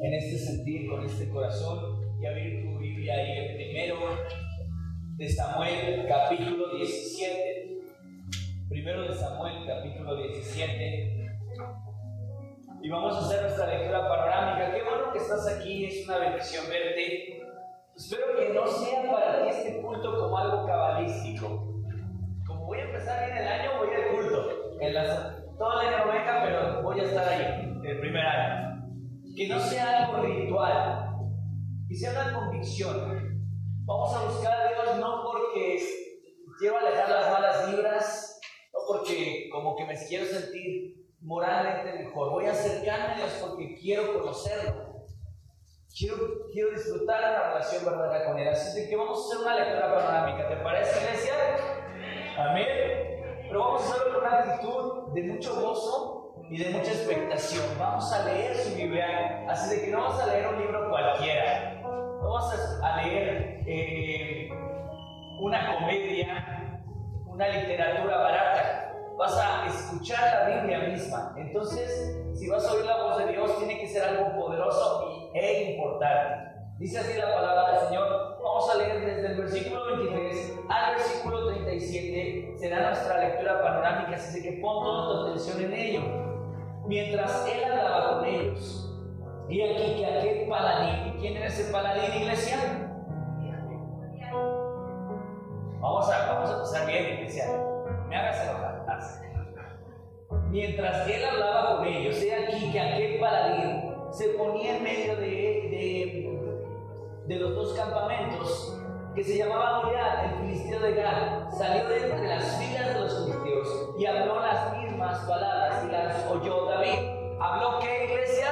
en este sentir, con este corazón y abrir tu Biblia ahí el primero de Samuel, capítulo 17. Primero de Samuel, capítulo 17. Y vamos a hacer nuestra lectura panorámica. Qué bueno que estás aquí, es una bendición verte. Espero que no sea para ti este culto como algo cabalístico. Como voy a empezar bien el año, voy al culto. En año no venga, pero voy a estar ahí, el primer año. Que no sea algo ritual, que sea una convicción. Vamos a buscar a Dios no porque quiero alejar las malas vibras, no porque como que me quiero sentir moralmente mejor. Voy a acercarme a Dios porque quiero conocerlo. Quiero, quiero disfrutar de la relación verdadera con Él. Así que vamos a hacer una lectura panorámica. ¿Te parece, iglesia? Amén. Pero vamos a hacerlo con una actitud de mucho gozo y de mucha expectación. Vamos a leer su Biblia. Así de que no vamos a leer un libro cualquiera. No vamos a leer eh, una comedia, una literatura barata vas a escuchar la Biblia misma. Entonces, si vas a oír la voz de Dios, tiene que ser algo poderoso y, e importante. Dice así la palabra del Señor. Vamos a leer desde el versículo 23 al versículo 37. Será nuestra lectura panorámica, así que pon toda tu atención en ello. Mientras él hablaba con ellos, y aquí que aquel paladín, ¿quién era ese paladín, iglesia? Vamos a, vamos a empezar bien, iglesia. Me hagas enojar. Mientras él hablaba con ellos, he aquí que aquel paladín se ponía en medio de, de, de los dos campamentos que se llamaba Goliat, el filisteo de Gad, salió de entre las filas de los filisteos y habló las mismas palabras y las oyó David. ¿Habló qué iglesia?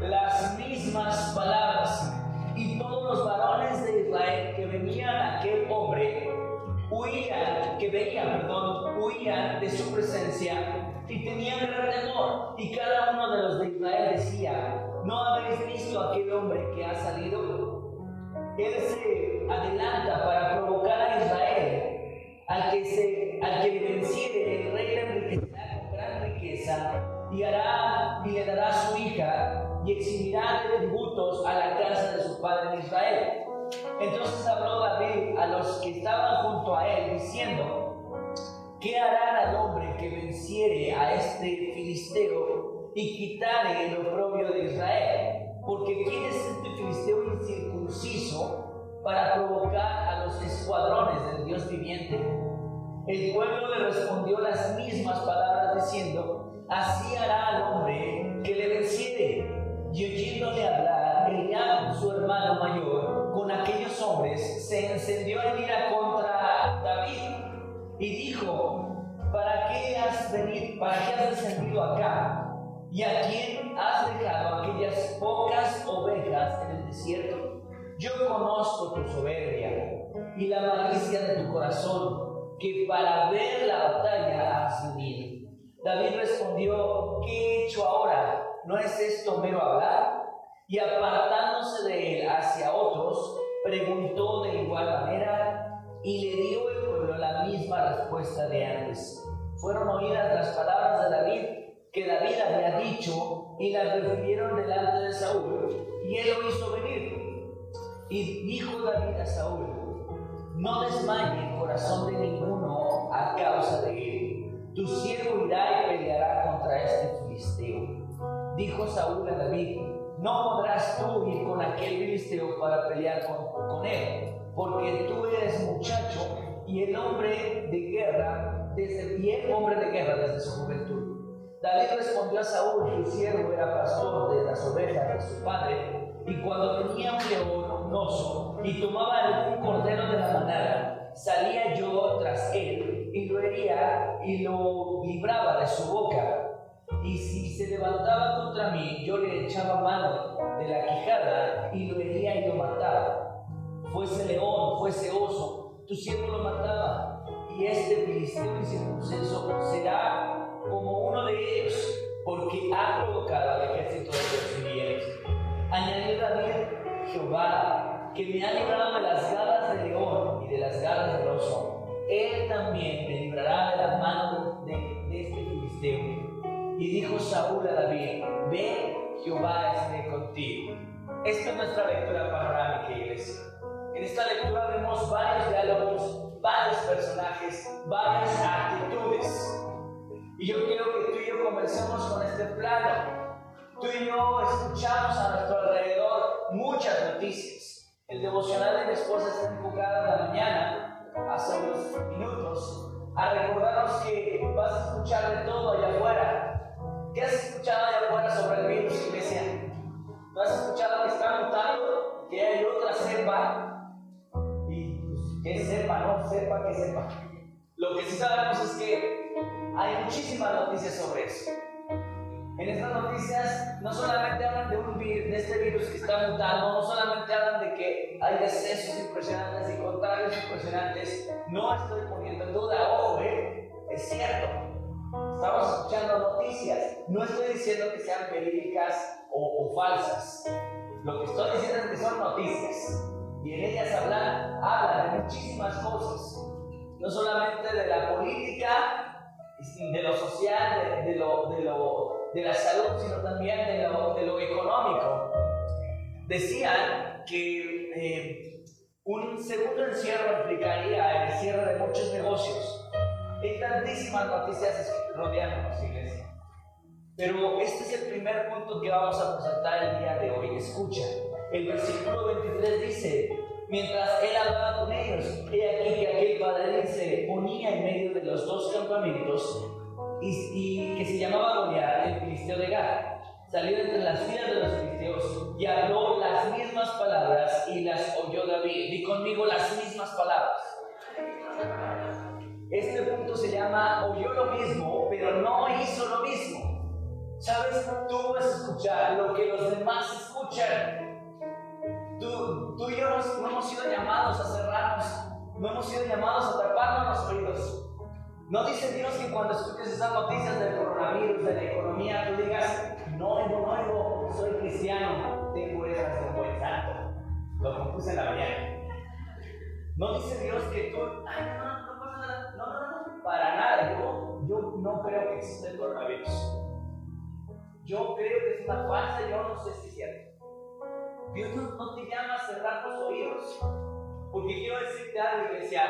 Las mismas palabras. Y todos los varones de Israel que venían a aquel hombre huían, que veían, perdón, huían de su presencia y tenían gran temor. Y cada uno de los de Israel decía, ¿no habéis visto a aquel hombre que ha salido? Él se adelanta para provocar a Israel. Al que, se, al que venciere, el rey y hará y le dará su hija y eximirá tributos a la casa de su padre en Israel entonces habló David a los que estaban junto a él, diciendo, ¿qué harán al hombre que venciere a este filisteo y quitare el oprobio de Israel? Porque ¿quién es este filisteo incircunciso para provocar a los escuadrones del Dios viviente? El pueblo le respondió las mismas palabras diciendo, así hará al hombre que le venciere. Y oyéndole hablar, Eliab, su hermano mayor, con aquellos hombres, se encendió en ira contra David y dijo, ¿para qué has venido, para qué has descendido acá? ¿Y a quién has dejado aquellas pocas ovejas en el desierto? Yo conozco tu soberbia y la malicia de tu corazón, que para ver la batalla has venido. David respondió, ¿qué he hecho ahora? ¿No es esto mero hablar? Y apartándose de él hacia otros, preguntó de igual manera y le dio el pueblo la misma respuesta de antes. Fueron oídas las palabras de David que David había dicho y las refirieron delante de Saúl y él lo hizo venir. Y dijo David a Saúl, no desmaye el corazón de ninguno a causa de él. Tu siervo irá y peleará contra este filisteo. Dijo Saúl a David, no podrás tú ir con aquel filisteo para pelear con, él, porque tú eres muchacho y el hombre de guerra, desde, y hombre de guerra desde su juventud. David respondió a Saúl, su siervo era pastor de las ovejas de su padre, y cuando tenía un león, un oso, y tomaba algún cordero de la manada, salía yo tras él, y lo hería y lo libraba de su boca y si se levantaba contra mí, yo le echaba mano de la quijada y lo hería y lo mataba. Fuese león, fuese oso, tu siervo lo mataba. Y este filisteo incircunciso será como uno de ellos, porque ha provocado al ejército de los fieles. Añadió David, Jehová, que me ha librado de las garras del león y de las garras del oso. Él también me librará de la mano de, de este filisteo y dijo Saúl a David, ve, Jehová esté contigo. Esta es nuestra lectura panorámica, iglesia. En esta lectura vemos varios diálogos, varios personajes, varias actitudes. Y yo quiero que tú y yo comencemos con este plano. Tú y yo escuchamos a nuestro alrededor muchas noticias. El devocional de mi esposa está enfocado en la mañana, hace unos minutos, a recordarnos que vas a escuchar de todo allá afuera. ¿Qué has escuchado allá afuera sobre el virus, iglesia? ¿No has escuchado que está mutando? Que hay otra cepa. Y pues, que sepa, no sepa, que sepa. Lo que sí sabemos es que hay muchísimas noticias sobre eso. En estas noticias no solamente hablan de, un de este virus que está mutando, no solamente hablan de que hay decesos impresionantes y contagios impresionantes. No estoy poniendo en duda, ¿eh? es cierto. Estamos escuchando noticias. No estoy diciendo que sean verídicas o, o falsas. Lo que estoy diciendo es que son noticias. Y en ellas hablan, hablan de muchísimas cosas. No solamente de la política, de lo social, de, lo, de lo de la salud, sino también de lo, económico. Decían que eh, un segundo encierro implicaría el cierre de muchos negocios. Hay tantísimas noticias rodeándonos, iglesia. Pero este es el primer punto que vamos a presentar el día de hoy. Escucha, el versículo 23 dice, mientras él hablaba con ellos, he aquí que aquel padre se ponía en medio de los dos campamentos y, que se llamaba Goliat, el filisteo de Gad. Salió entre las filas de los filisteos y habló las mismas palabras y las oyó David. Y conmigo las mismas palabras. Este punto se llama oyó lo mismo, pero no hizo lo mismo. ¿Sabes? Tú vas a escuchar lo que los demás escuchan. Tú, tú y yo no hemos sido llamados a cerrarnos, no hemos sido llamados a taparnos los oídos. No dice Dios que cuando escuches esas noticias del coronavirus, de la economía, tú digas, no, no, no, soy cristiano, tengo esas de un buen santo. Lo compuse en la mañana. No dice Dios que tú, ay, no, no, pasa nada, no, no, no, para nada. Yo, yo no creo que exista el coronavirus. Yo creo que es una falsa, yo no sé si es cierto. Dios no, no te llama a cerrar los oídos. Porque quiero decirte algo, iglesia,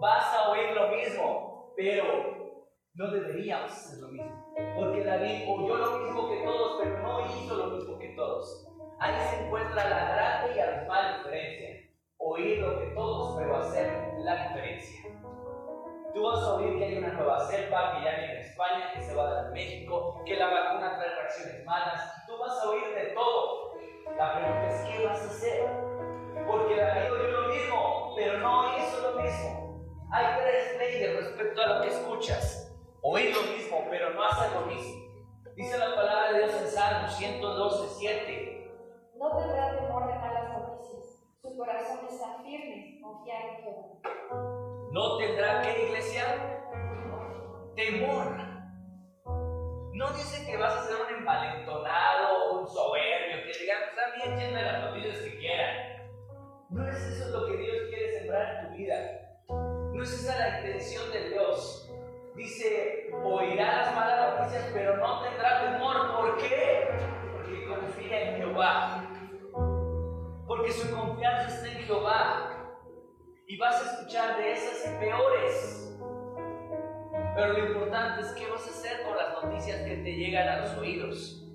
vas a oír lo mismo pero no deberíamos hacer lo mismo. Porque David oyó lo mismo que todos, pero no hizo lo mismo que todos. Ahí se encuentra la grande y abismal diferencia. Oír lo que todos, pero hacer la diferencia. Tú vas a oír que hay una nueva cepa que ya viene en España, que se va a dar en México, que la vacuna trae reacciones malas. Tú vas a oír de todo. La pregunta es, ¿qué vas a hacer? Porque David oyó lo mismo, pero no hizo lo mismo. Hay tres leyes respecto a lo que escuchas. Oír lo mismo, pero no hacer lo mismo. Dice la palabra de Dios en Salmo 112, 7. No tendrá temor de malas noticias. Su corazón está firme, confiar en Jehová. No tendrá que, iglesia, temor. No dice que vas a ser un envalentonado, un soberbio, que digan, está bien, echenme las noticias que quieran. No es eso lo que Dios quiere sembrar en tu vida. No es esa la intención de Dios. Dice, oirá las malas noticias, pero no tendrá temor. ¿Por qué? Porque confía en Jehová. Porque su confianza está en Jehová. Y vas a escuchar de esas peores. Pero lo importante es qué vas a hacer con las noticias que te llegan a los oídos.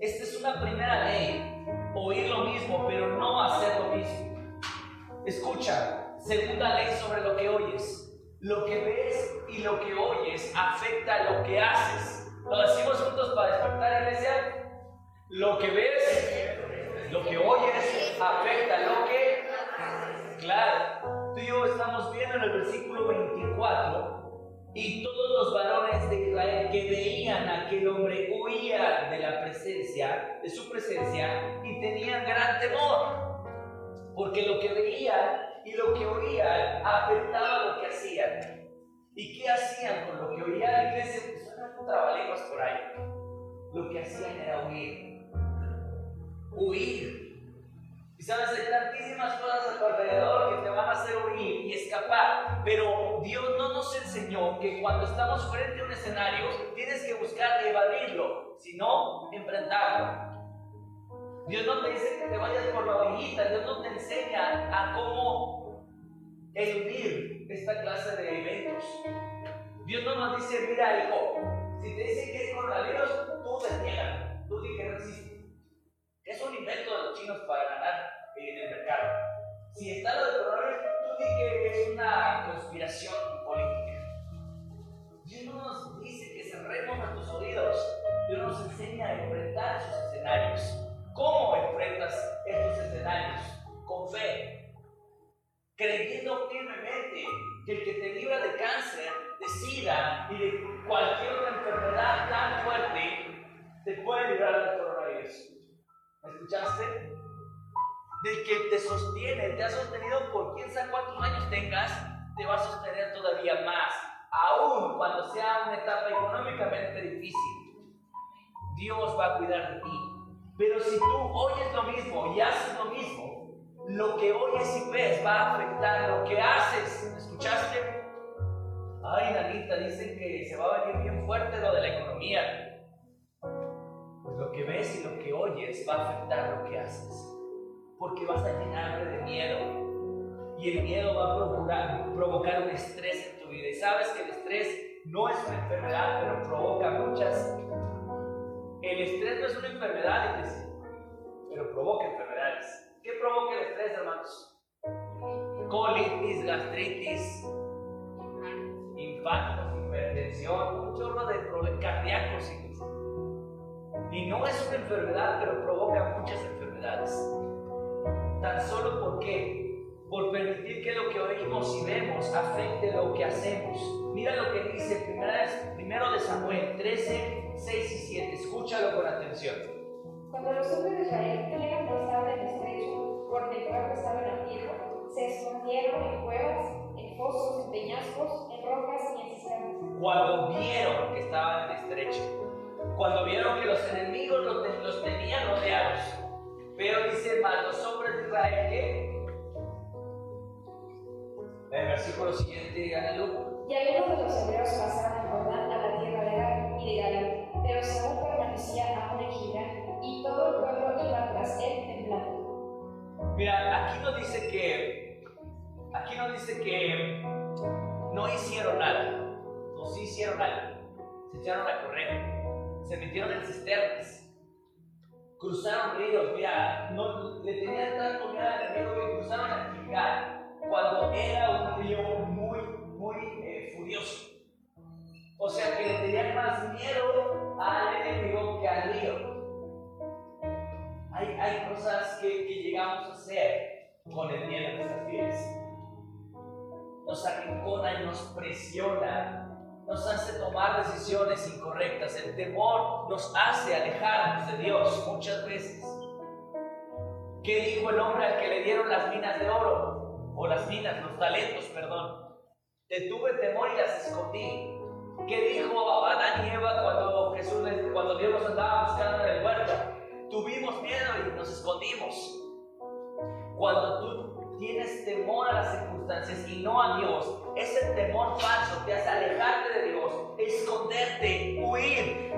Esta es una primera ley. Oír lo mismo, pero no hacer lo mismo. Escucha, Segunda ley sobre lo que oyes. Lo que ves y lo que oyes afecta lo que haces. ¿Lo decimos juntos para despertar, iglesia? Lo que ves, lo que oyes, afecta lo que... Claro, tú y yo estamos viendo en el versículo 24 y todos los varones de Israel que veían a aquel hombre huían de la presencia, de su presencia y tenían gran temor, porque lo que veían y lo que oían afectaba lo que hacían. ¿Y qué hacían con lo que oían? La iglesia, pues suenan trabalenguas por ahí. Lo que hacían era huir. Huir. Y sabes, hay tantísimas cosas a tu alrededor que te van a hacer huir y escapar. Pero Dios no nos enseñó que cuando estamos frente a un escenario tienes que buscar evadirlo, sino enfrentarlo. Dios no te dice que te vayas por la orillita, Dios no te enseña a cómo eludir esta clase de eventos. Dios no nos dice, mira hijo, si te dicen que es coronavirus, tú te ha sostenido por quién sabe cuántos años tengas, te va a sostener todavía más, aún cuando sea una etapa económicamente difícil. Dios va a cuidar de ti. Pero si tú oyes lo mismo y haces lo mismo, lo que oyes y ves va a afectar lo que haces. ¿Escuchaste? Ay, Nanita, dicen que se va a venir bien fuerte lo de la economía. Pues lo que ves y lo que oyes va a afectar lo que haces. Porque vas a llenarte de miedo. Y el miedo va a provocar un estrés en tu vida. Y sabes que el estrés no es una enfermedad, pero provoca muchas el estrés no es una enfermedad, pero provoca enfermedades. ¿Qué provoca el estrés, hermanos? Colitis, gastritis, infartos, hipertensión, un chorro de problemas cardíacos. Y no es una enfermedad, pero provoca muchas enfermedades. Tan solo por qué? Por permitir que lo que oímos y vemos afecte lo que hacemos. Mira lo que dice primero de Samuel 13, 6 y 7. Escúchalo con atención. Cuando los hombres de Israel que estaba en estrecho, porque el pueblo estaba en la tierra, se escondieron en cuevas, en fosos, en peñascos, en rocas y en cisternas. Cuando vieron que estaban en estrecho, cuando vieron que los enemigos los, los tenían rodeados, pero dice más, los hombres de Israel que el versículo siguiente, digan Y algunos de los hebreos pasaron a Jordán a la tierra de Gar y de Galán pero Saúl permanecía aún en gira y todo el pueblo iba tras él temblando. Mira, aquí nos dice que, aquí nos dice que no hicieron nada, no sí hicieron nada, se echaron a correr, se metieron en cisternas, cruzaron ríos, mira, no, le tenían tanto miedo al enemigo que cruzaron a Gilgal cuando era un río muy, muy eh, furioso. O sea que le tenían más miedo al enemigo que al río. Hay, hay cosas que, que, llegamos a hacer con el miedo en nuestras vidas. Nos arrincona y nos presiona, nos hace tomar decisiones incorrectas. El temor nos hace alejarnos de Dios muchas veces. ¿Qué dijo el hombre al que le dieron las minas de oro? O las minas, los talentos, perdón. Te tuve temor y las escondí. ¿Qué dijo Adán y Eva cuando Jesús, cuando Dios nos andaba buscando en el huerto? Tuvimos miedo y nos escondimos. Cuando tú tienes temor a las circunstancias y no a Dios, ese temor falso te hace alejarte de Dios, esconderte, huir.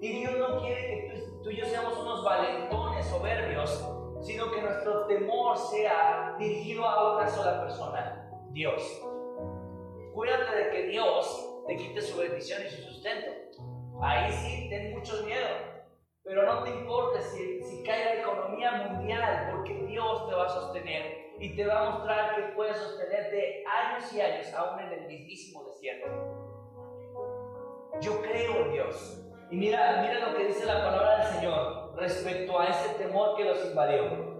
Y Dios no quiere que tú, y yo seamos unos valentones soberbios, sino que nuestro temor sea dirigido a una sola persona, Dios. Cuídate de que Dios te quite su bendición y su sustento. Ahí sí, ten mucho miedo. Pero no te importe si, si cae la economía mundial, porque Dios te va a sostener y te va a mostrar que puedes sostenerte años y años, aún en el mismísimo desierto. Yo creo en Dios. Y mira, mira lo que dice la palabra del Señor respecto a ese temor que los invadió.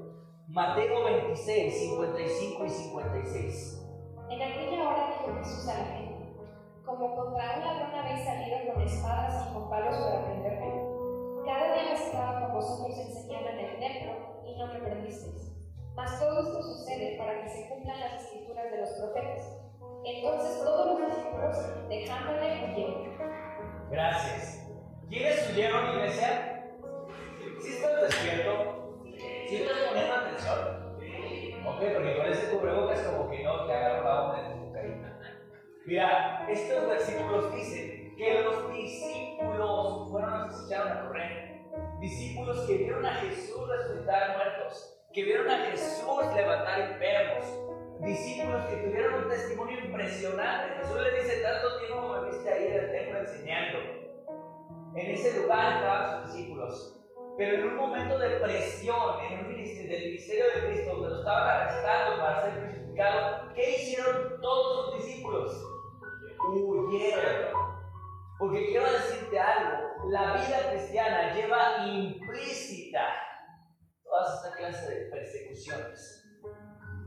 Mateo 26, 55 y 56. En aquella hora dijo Jesús a la gente, como contra un ladrón habéis salido con espadas y con palos para prenderme. Cada día me estaba con vosotros enseñando en el templo y no me prendisteis. Mas todo esto sucede para que se cumplan las escrituras de los profetas. Entonces todos los discípulos, dejándole, huyeron. Gracias. ¿Quiénes huyeron, iglesia? ¿Sí estás despierto? ¿Sí estás poniendo atención? Ok, porque con ese cubrebocas como que no te agarro la onda de tu carita. Mira, estos versículos dicen que los discípulos fueron los que echaron a correr. Discípulos que vieron a Jesús resucitar muertos, que vieron a Jesús levantar enfermos, discípulos que tuvieron un testimonio impresionante. Jesús le dice, tanto tiempo me viste ahí en el templo enseñando. En ese lugar estaban sus discípulos. Pero en un momento de presión, en un ministerio, del ministerio de Cristo, donde lo estaban arrestando para ser crucificado, ¿qué hicieron todos sus discípulos? Huyeron. Porque quiero decirte algo, la vida cristiana lleva implícita toda esta clase de persecuciones.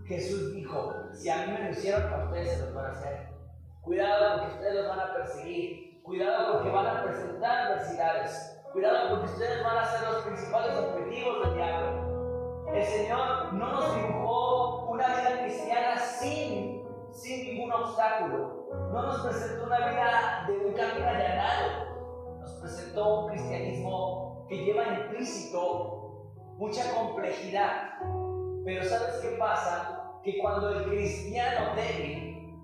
Jesús dijo, si a mí me lo hicieron, a ustedes se los van a hacer. Cuidado porque ustedes los van a perseguir. Cuidado porque van a presentar adversidades. Cuidado porque ustedes van a ser los principales objetivos del diablo. El Señor no nos dibujó una vida cristiana sin, sin ningún obstáculo. No nos presentó una vida de un camino allanado. Nos presentó un cristianismo que lleva implícito mucha complejidad. Pero ¿sabes qué pasa? Que cuando el cristiano débil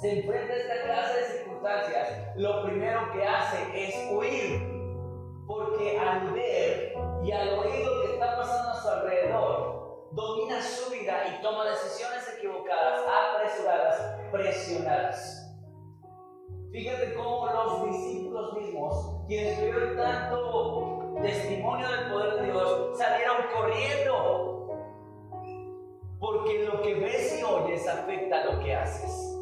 se enfrenta a esta clase de circunstancias, lo primero que hace es huir porque al ver y al oír lo que está pasando a su alrededor, domina su vida y toma decisiones equivocadas, apresuradas, presionadas. Fíjate cómo los discípulos mismos, quienes tuvieron tanto testimonio del poder de Dios, salieron corriendo. Porque lo que ves y oyes afecta a lo que haces.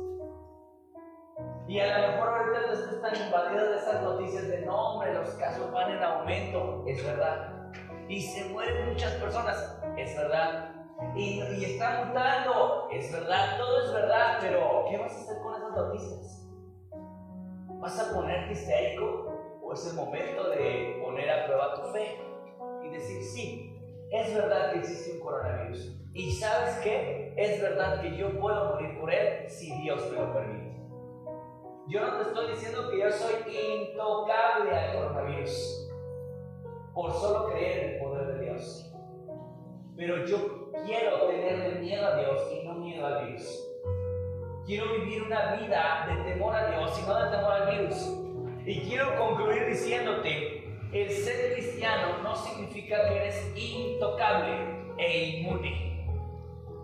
Y a lo mejor ahorita tú estás tan invadido de esas noticias de no, hombre, los casos van en aumento, es verdad. Y se mueren muchas personas, es verdad. Y, y está mutando, es verdad, todo es verdad, pero ¿qué vas a hacer con esas noticias? ¿Vas a ponerte histérico? ¿O es el momento de poner a prueba tu fe? Y decir, sí, es verdad que existe un coronavirus. Y sabes qué? Es verdad que yo puedo morir por él si Dios me lo permite. Yo no te estoy diciendo que yo soy intocable al coronavirus por solo creer en el poder de Dios. Pero yo quiero tenerle miedo a Dios y no miedo al virus. Quiero vivir una vida de temor a Dios y no de temor al virus. Y quiero concluir diciéndote, el ser cristiano no significa que eres intocable e inmune.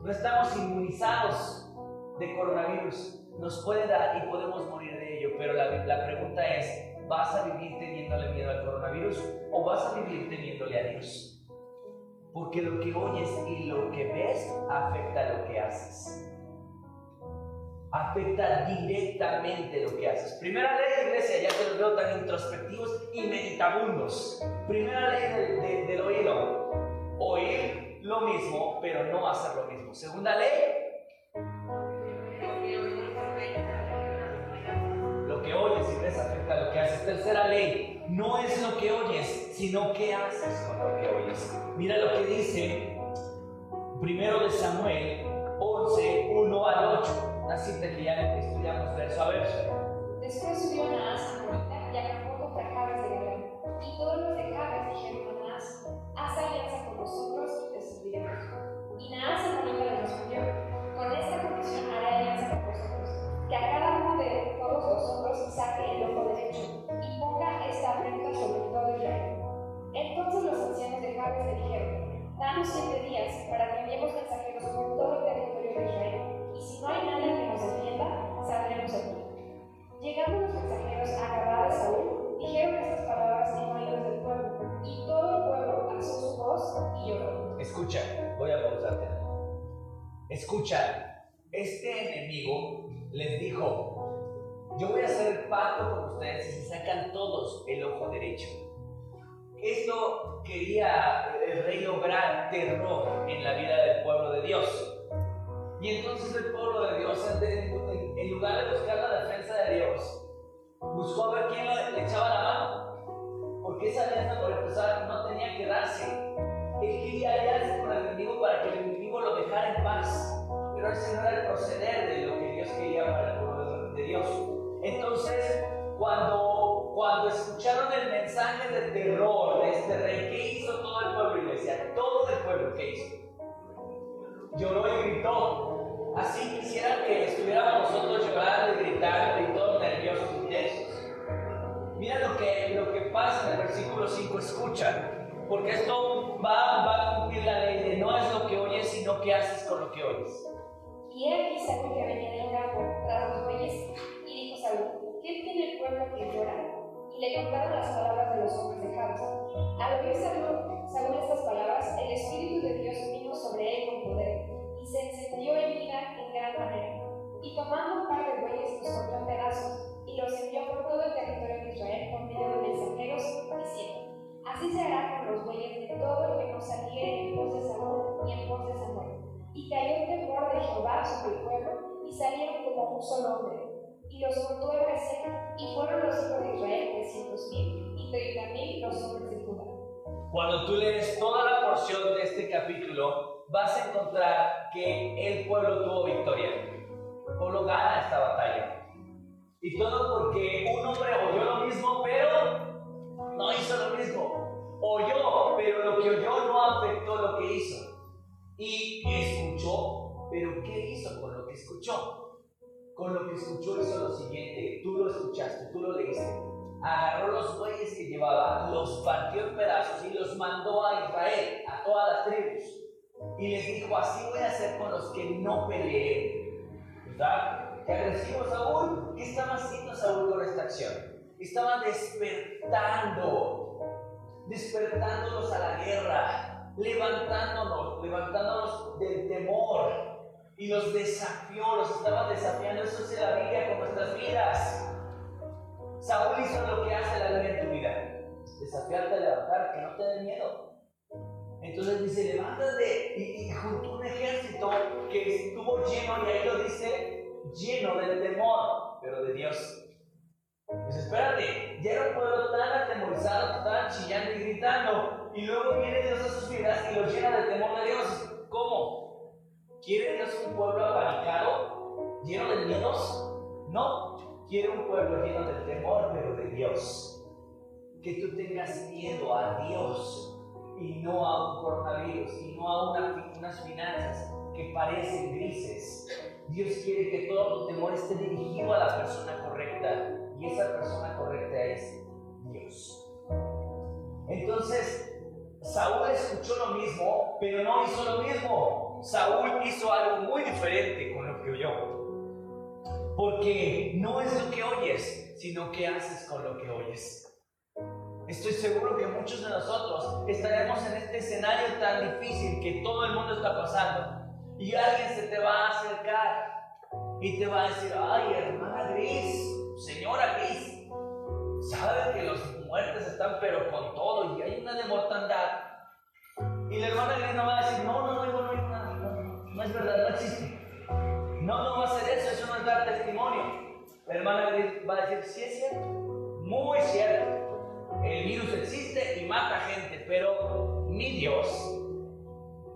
No estamos inmunizados de coronavirus nos puede dar y podemos morir de ello, pero la, la pregunta es, ¿vas a vivir teniéndole miedo al coronavirus o vas a vivir teniéndole a Dios? Porque lo que oyes y lo que ves afecta lo que haces. Afecta directamente lo que haces. Primera ley iglesia, ya que los veo tan introspectivos y meditabundos. Primera ley del oído. Oír lo mismo, pero no hacer lo mismo. Segunda ley, afecta lo que haces. Tercera ley, no es lo que oyes, sino qué haces con lo que oyes. Mira lo que dice primero de Samuel 11, 1 al 8. Así te ya estudiamos verso a verso. Después subió Naas a y acampó contra Jabes de Galán. Y todos los de Jabes dijeron a Naas, haz alianza con nosotros y te serviremos. Y Naas Amonita le respondió, con esta condición haré alianza con vosotros, que a cada uno de todos vosotros saque el ojo derecho y ponga esta afrenta sobre todo Israel. Entonces los ancianos de Jabes le dijeron, danos siete días para que enviemos mensajeros por todo el territorio de Israel, si no hay nadie que nos defienda, saldremos aquí. Llegando los mensajeros a de Saúl, dijeron estas palabras en oídos del pueblo, y todo el pueblo alzó su voz y lloró. Escucha, voy a pausarte. Escucha, este enemigo les dijo, yo voy a hacer pacto con ustedes y se sacan todos el ojo derecho. Esto quería el rey lograr terror en la vida del pueblo de Dios. Y entonces el pueblo de Dios, en lugar de buscar la defensa de Dios, buscó a ver quién le echaba la mano. Porque esa alianza, por empezar, no tenía que darse. Él quería aliarse con el enemigo para que el enemigo lo dejara en paz pero ese no era el proceder de lo que Dios quería para el pueblo de Dios. Entonces, cuando, cuando escucharon el mensaje de terror de este rey, ¿qué hizo todo el pueblo? Y decía, todo el pueblo, ¿qué hizo? Lloró y gritó. Así quisiera que estuviéramos nosotros llorando y gritando y todos nerviosos y tensos. Mira lo que, lo que pasa en el versículo 5, escucha. Porque esto va, va a cumplir la ley de no es lo que oyes, sino que haces con lo que oyes. Y él aquí que venía del campo tras los bueyes, y dijo Saúl, ¿qué tiene el pueblo que llora? Y le contaron las palabras de los hombres de Jabes. Al oír Saúl, Saúl estas palabras, el Espíritu de Dios vino sobre él con poder, y se encendió en ira en gran manera. Y tomando un par de bueyes, los cortó en pedazos, y los Tú lees toda la porción de este capítulo, vas a encontrar que el pueblo tuvo victoria. El pueblo gana esta batalla. Y todo porque un hombre oyó lo mismo, pero no hizo lo mismo. Oyó, pero lo que oyó no afectó lo que hizo. Y escuchó, pero ¿qué hizo con lo que escuchó? Con lo que escuchó hizo lo siguiente, tú lo escuchaste, tú lo leíste. Agarró los bueyes que llevaba, los partió en pedazos y los mandó a Israel, a todas las tribus. Y les dijo, así voy a hacer con los que no peleen. ¿Verdad? ¿Qué agresivo Saúl? ¿Qué estaba haciendo Saúl con esta acción? Estaba despertando, despertándonos a la guerra, levantándonos, levantándonos del temor. Y los desafió, los estaba desafiando. Eso es la Biblia con nuestras vidas. Saúl hizo lo que hace la Biblia en tu vida. Desafiarte a levantar, que no te dé miedo. Entonces dice, levántate y, y juntó un ejército que estuvo lleno, y ahí lo dice, lleno del temor, pero de Dios. Pues espérate, ya un pueblo tan atemorizado estaban chillando y gritando, y luego viene Dios a sus vidas y los llena del temor de Dios. ¿Cómo? ¿Quiere Dios un pueblo abanicado, lleno de miedos? No, quiere un pueblo lleno del temor, pero de Dios. Que tú tengas miedo a Dios y no a un coronavirus y no a una, unas finanzas que parecen grises. Dios quiere que todo tu temor esté dirigido a la persona correcta y esa persona correcta es Dios. Entonces, Saúl escuchó lo mismo, pero no hizo lo mismo. Saúl hizo algo muy diferente con lo que oyó. Porque no es lo que oyes, sino qué haces con lo que oyes. Estoy seguro que muchos de nosotros estaremos en este escenario tan difícil que todo el mundo está pasando. Y alguien se te va a acercar y te va a decir, ay, hermana Gris, señora Gris, sabe que los muertes están pero con todo y hay una de mortandad. Y la hermana Gris no va a decir, no, no, no, no, no, no, no, no es verdad, no existe. No, no va a ser eso, eso no es dar testimonio. La hermana va a decir, sí es cierto, muy cierto. El virus existe y mata gente, pero mi Dios,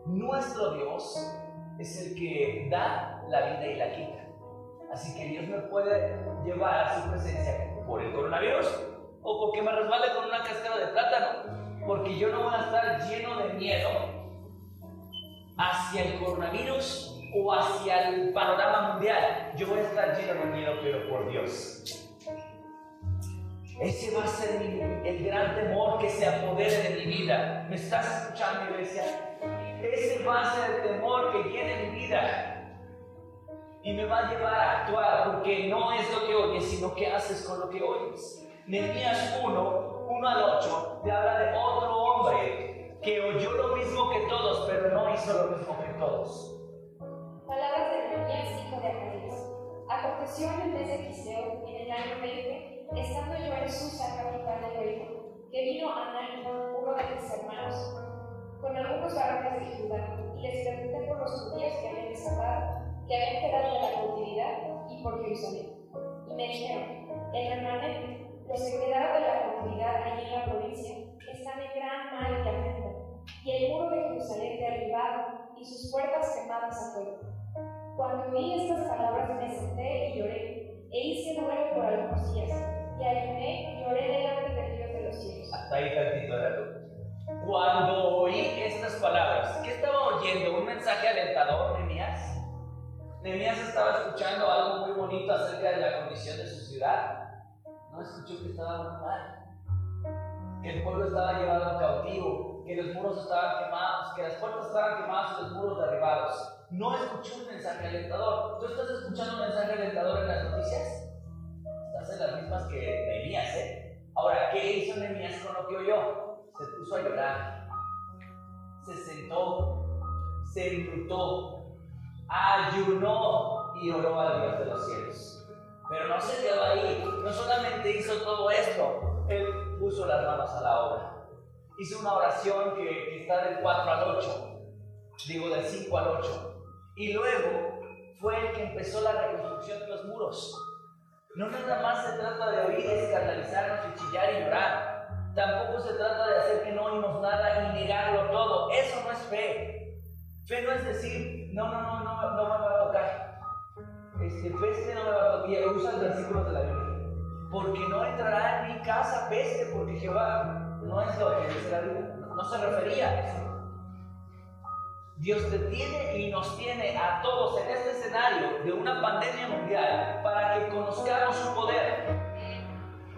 nuestro Dios, es el que da la vida y la quita. Así que Dios me puede llevar a su presencia por el coronavirus o porque me resbale con una cáscara de plátano. Porque yo no voy a estar lleno de miedo hacia el coronavirus o hacia el panorama mundial. Yo voy a estar lleno de miedo, pero por Dios. Ese va a ser el gran temor que se apodere de mi vida. ¿Me estás escuchando, iglesia? Ese va a ser el temor que llene mi vida y me va a llevar a actuar porque no es lo que oyes, sino que haces con lo que oyes. Nehemías 1, 1 al 8, te habla de otro hombre que oyó lo mismo que todos, pero no hizo lo mismo que todos. Palabras de Nehemías, hijo de Acadías. Aconteció en el mes de Quiseo, en el año 20, estando yo en Susa, capital del reino, que vino Anani, uno de mis hermanos, con algunos varones de Judá, y les pregunté por los judíos que habían escapado que habían quedado de la cautividad y por Jerusalén. Y me dijeron, el remanente, los que quedaron de la cautividad allí en la provincia, están en gran mal y afrenta, y el muro de Jerusalén derribado y sus puertas quemadas a fuego. Cuando oí estas palabras me senté y lloré, e hice duelo por algunos días, y ayuné y lloré delante del Dios de los cielos. Hasta ahí tantito era Cuando oí estas palabras, ¿qué estaba oyendo? ¿Un mensaje alentador, Nehemías? Nehemías estaba escuchando algo muy bonito acerca de la condición de su ciudad. No escuchó que estaba mal, que el pueblo estaba llevado cautivo, que los muros estaban quemados, que las puertas estaban quemadas y los muros derribados. No escuchó un mensaje alentador. ¿Tú estás escuchando un mensaje alentador en las noticias? Estás en las mismas que Nehemías, ¿eh? Ahora, ¿qué hizo Nehemías con lo que oyó? Se puso a llorar. Se sentó, se enlutó, ayunó y oró al Dios de los cielos. Pero no se quedó ahí. No solamente hizo todo esto, él puso las manos a la obra hizo una oración que, está del 4 al 8, digo del 5 al 8, y luego fue el que empezó la reconstrucción de los muros. No nada más se trata de oír, escandalizarnos y chillar y llorar. Tampoco se trata de hacer que no oímos nada y negarlo todo. Eso no es fe. Fe no es decir, no, no, no, no, no me va a tocar. Este, peste no me va a tocar. Y usa el versículo de la Biblia. Porque no entrará en mi casa peste, porque Jehová no es lo que dice la Biblia, no se refería a eso. Dios te tiene y nos tiene a todos en este escenario de una pandemia mundial para que conozcamos su poder.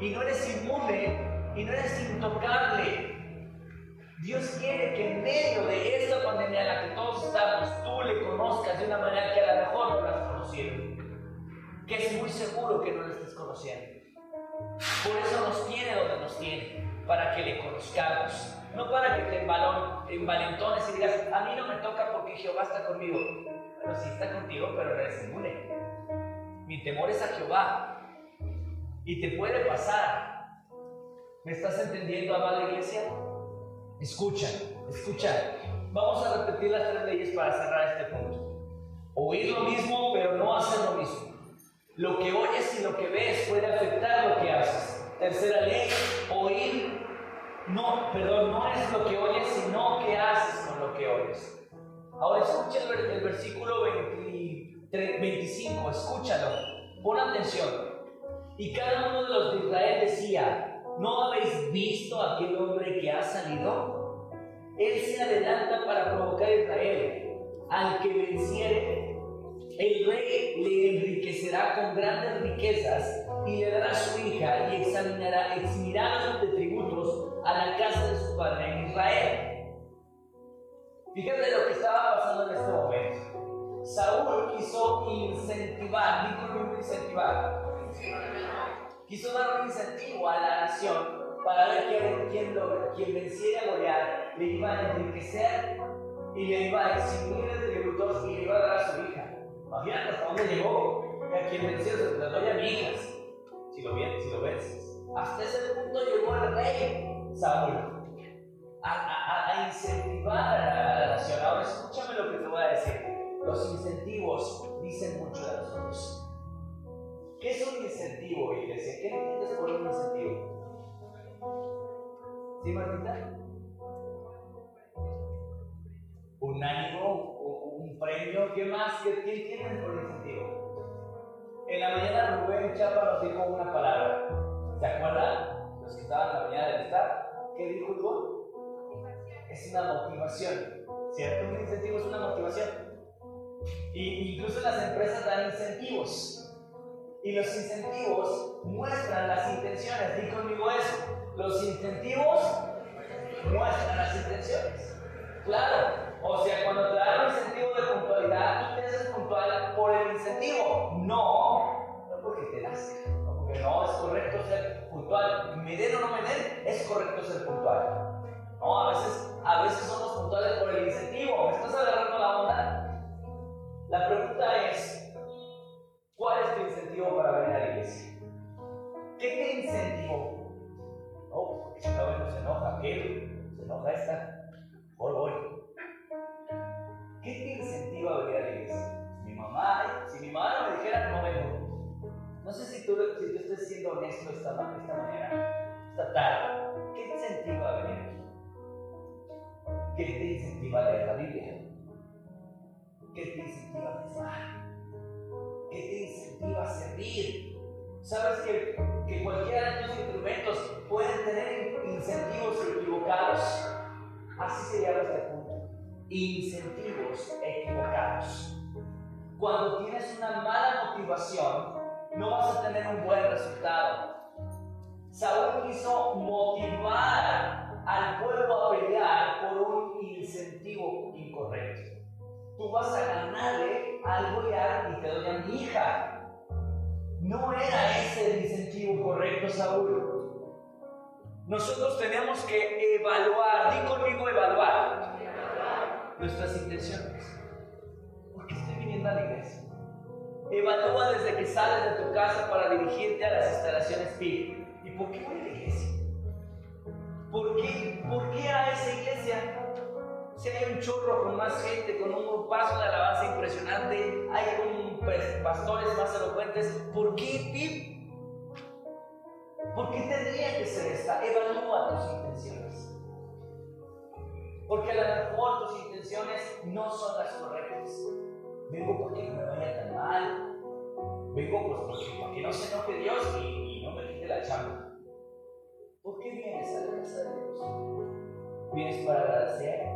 Y no eres inmune y no eres intocable. Dios quiere que en medio de esta pandemia en la que todos estamos, tú le conozcas de una manera que a lo mejor no la has conocido. Que es muy seguro que no lo estés conociendo. Por eso nos tiene donde nos tiene para que le conozcamos. No para que te envalentones y digas, a mí no me toca porque Jehová está conmigo. Pero sí está contigo, pero eres inmune. Mi temor es a Jehová. Y te puede pasar. ¿Me estás entendiendo, amada iglesia? Escucha, escucha. Vamos a repetir las tres leyes para cerrar este punto. Oír lo mismo, pero no hacer lo mismo. Lo que oyes y lo que ves puede afectar lo que haces. Tercera ley, oír, no, perdón, no es lo que oyes, sino qué haces con lo que oyes. Ahora escucha el, versículo 25, escúchalo, pon atención. Y cada uno de los de Israel decía, ¿no habéis visto a aquel hombre que ha salido? Él se adelanta para provocar a Israel. Al que venciere, el rey le enriquecerá con grandes riquezas y le dará su hija y examinará, eximirá los de a la casa de su padre en Israel. Fíjate lo que estaba pasando en este momento. Saúl quiso incentivar, dijo incentivar. Quiso dar un incentivo a la nación para ver quién, quién, lo, quién venciera a Goliat, le iba a enriquecer y le iba a eximir de tributos y le iba a dar a su hija. Imagínate hasta dónde llegó. A quien venció se doy a mi hijas. Si lo, si lo ves. Hasta ese punto llegó el rey Saúl. A, a, a, incentivar a la nación. Ahora escúchame lo que te voy a decir. Los incentivos dicen mucho de nosotros. ¿Qué es un incentivo, iglesia? ¿Qué entiendes por un incentivo? ¿Sí, Martita? Un ánimo, un premio, ¿qué más? ¿Qué, entienden por incentivo? En la mañana Rubén Chapa nos dijo una palabra. ¿Se acuerdan? Los que estaban en la mañana del estar. ¿Qué dijo Rubén? Es una motivación. ¿Cierto? Un incentivo es una motivación. Y incluso las empresas dan incentivos. Y los incentivos muestran las intenciones. Di conmigo eso. Los incentivos muestran las intenciones. Claro, o sea, cuando te dan un incentivo de puntualidad, tú te haces puntual por el incentivo. No, no porque te das. Porque no es correcto ser puntual. Me den o no me den, es correcto ser puntual. No, a veces, a veces somos puntuales por el incentivo. ¿Me estás agarrando la onda? La pregunta es, ¿cuál es tu incentivo para venir a la iglesia? ¿Qué te incentivó? No, porque si no, se enoja aquel, se enoja esta. Voy, voy. ¿Qué te incentiva a venir a la iglesia? Mi mamá, si mi mamá no me dijera, no vengo. No sé si tú, si tú estás siendo honesto esta, esta mañana, esta tarde. ¿Qué te incentiva a venir aquí? ¿Qué te incentiva a leer la Biblia? ¿Qué te incentiva a pensar? ¿Qué te incentiva a servir? ¿Sabes que, que cualquiera de tus instrumentos pueden tener incentivos equivocados? Así se llama este punto incentivos equivocados. Cuando tienes una mala motivación, no vas a tener un buen resultado. Saúl quiso motivar al pueblo a pelear por un incentivo incorrecto. Tú vas a ganarle algo ya y te doy a mi hija. No era ese el incentivo correcto, Saúl. Nosotros tenemos que evaluar, di conmigo evaluar, evaluar. nuestras intenciones. ¿Por qué estoy viniendo a la iglesia? Evalúa desde que sales de tu casa para dirigirte a las instalaciones PIB. ¿Y por qué voy a la iglesia? ¿Por qué, ¿Por qué a esa iglesia? Si hay un chorro con más gente, con un paso de alabanza impresionante, hay con pastores más elocuentes, ¿por qué PIB? ¿Por qué tendría que ser esta? Evalúa tus intenciones. Porque a lo mejor tus intenciones no son las correctas. Vengo porque no me vaya tan mal. Vengo pues porque, porque no se enoje Dios y, no me quite la chamba. ¿Por qué vienes a la casa de Dios? ¿Vienes para agradecer?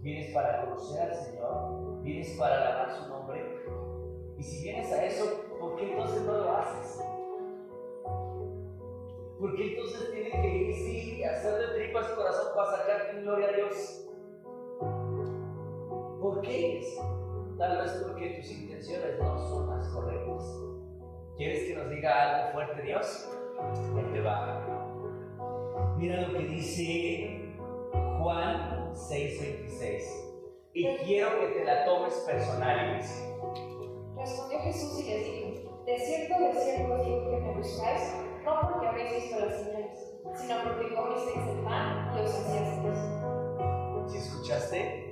¿Vienes para conocer al Señor? ¿Vienes para alabar su nombre? Y si vienes a eso, ¿por qué entonces no lo haces? ¿Por qué entonces tienes que ir, sí, hacer de tripas corazón para sacarte gloria a Dios? ¿Por qué? Tal vez porque tus intenciones no son las correctas. ¿Quieres que nos diga algo fuerte Dios? Él te va. Mira lo que dice Juan 6:26. Y quiero que te la tomes personal, iglesia. Respondió Jesús y les dijo, de cierto, de cierto os digo que me buscáis, no porque habéis visto las señales, sino porque comisteis el pan y os saciasteis. ¿Sí escuchaste?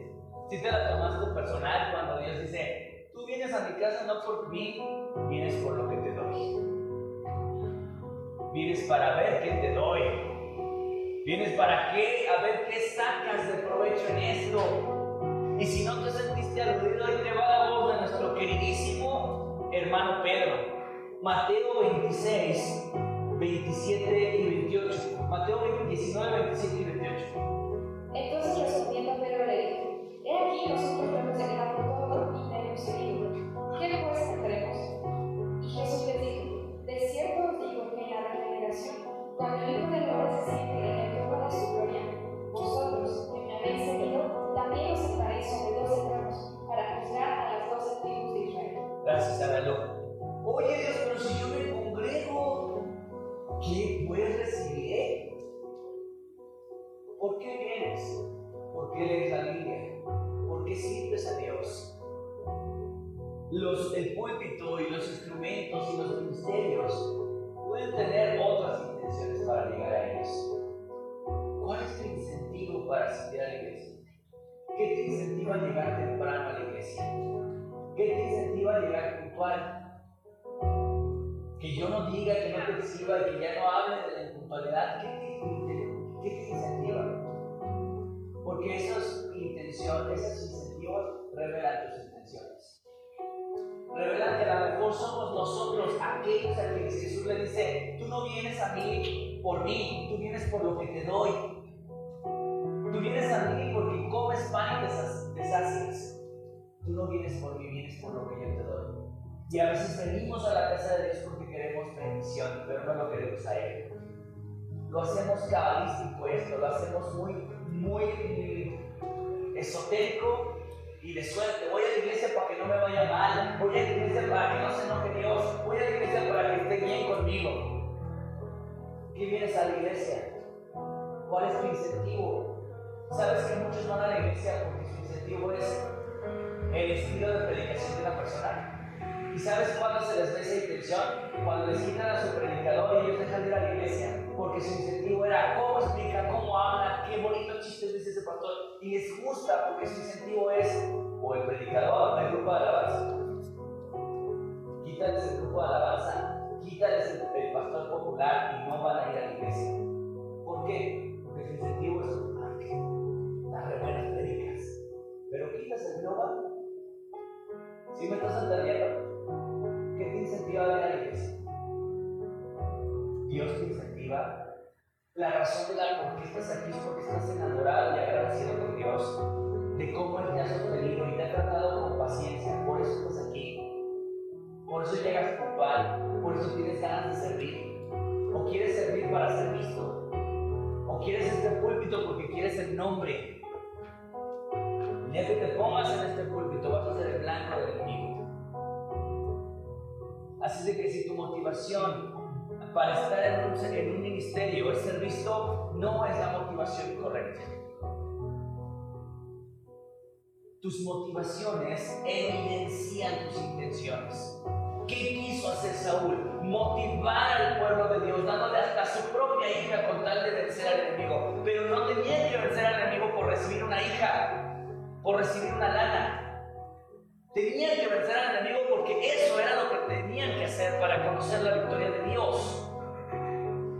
Si te la tomaste personal cuando Dios dice, tú vienes a mi casa no por mí, vienes por lo que te doy. Vienes para ver qué te doy. Vienes para qué, a ver qué sacas de provecho en esto. Y si no te sentiste aludido, ahí te va la voz de nuestro queridísimo hermano Pedro. Mateo 26, 27 y 28. Mateo 19, 27 y 28. Entonces Nosotros lo hemos dejado todo y hemos seguido. ¿Qué pues tendremos? Y Jesús les dijo, de cierto os digo que en la regeneración, cuando el Hijo del Hombre se siente en de su gloria, vosotros, que me habéis seguido, también os sentaréis sobre doce tronos, para juzgar a las doce tribus de Israel. Gracias, hágalo. Oye Dios, pero si yo me congrego, ¿qué pues recibiré? ¿Por qué vienes? ¿Por qué lees la Biblia? ¿Por qué sirves a Dios? El púlpito y los instrumentos y los ministerios pueden tener otras intenciones para llegar a ellos. ¿Cuál es tu incentivo para asistir a la iglesia? ¿Qué te incentiva a llegar temprano a la iglesia? ¿Qué te incentiva a llegar puntual? Que yo no diga, que no te sirva, que ya no hable de la impuntualidad. ¿Qué te, Revelan que a lo mejor somos nosotros aquellos a quienes Jesús le dice, tú no vienes a mí por mí, tú vienes por lo que te doy. Tú vienes a mí porque comes pan y te. Tú no vienes por mí, vienes por lo que yo te doy. Y a veces venimos a la casa de Dios porque queremos bendición, pero no lo queremos a Él. Lo hacemos cabalístico esto, lo hacemos muy, muy esotérico y de suerte. Voy a la iglesia para que no me vaya mal, voy a la iglesia para que no se enoje Dios, voy a la iglesia para que esté bien conmigo. ¿Qué vienes a la iglesia? ¿Cuál es tu incentivo? Sabes que muchos van a la iglesia porque su incentivo es el estilo de predicación de la persona. ¿Y sabes cuándo se les ve esa intención? Cuando les quitan a su predicador y ellos dejan de ir a la iglesia, porque su incentivo era cómo explica, cómo habla, qué bonitos chistes dice ese pastor. Y les gusta porque su incentivo es o el predicador, el grupo de alabanza. Quítales el grupo de alabanza, quítales el, pastor popular y no van a ir a la iglesia. ¿Por qué? Porque su incentivo es las re buenas predicas. Pero quitas el global. ¿Sí me estás entendiendo? Dios te incentiva. La razón de la por qué estás aquí es porque estás enamorado y agradecido con Dios de cómo Él te ha sostenido y te ha tratado con paciencia. Por eso estás aquí. Por eso llegas puntual. Por eso tienes ganas de servir. O quieres servir para ser visto. O quieres este púlpito porque quieres el nombre. Día que te pongas en este púlpito vas a ser el blanco del enemigo. Así de que si tu motivación para estar en un, en un ministerio es ser visto, no es la motivación correcta. Tus motivaciones evidencian tus intenciones. ¿Qué quiso hacer Saúl? Motivar al pueblo de Dios, dándole hasta su propia hija con tal de vencer al enemigo. Pero no tenía que vencer al enemigo por recibir una hija, por recibir una lana. Tenían que vencer al enemigo porque eso era lo que tenían que hacer para conocer la victoria de Dios.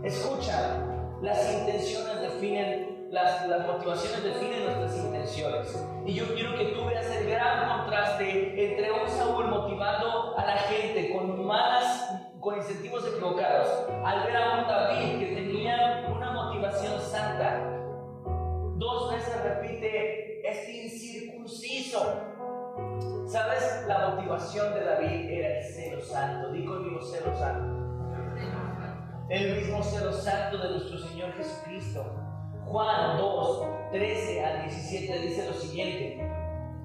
Escucha, las intenciones definen, las, las motivaciones definen nuestras intenciones. Y yo quiero que tú veas el gran contraste entre un Saúl motivando a la gente con malas, con incentivos equivocados, al ver a un David que tenía una motivación santa. Dos veces repite, este incircunciso. ¿Sabes? La motivación de David era el celo santo. Di conmigo celo santo. El mismo celo santo de nuestro Señor Jesucristo. Juan 2, 13 al 17 dice lo siguiente.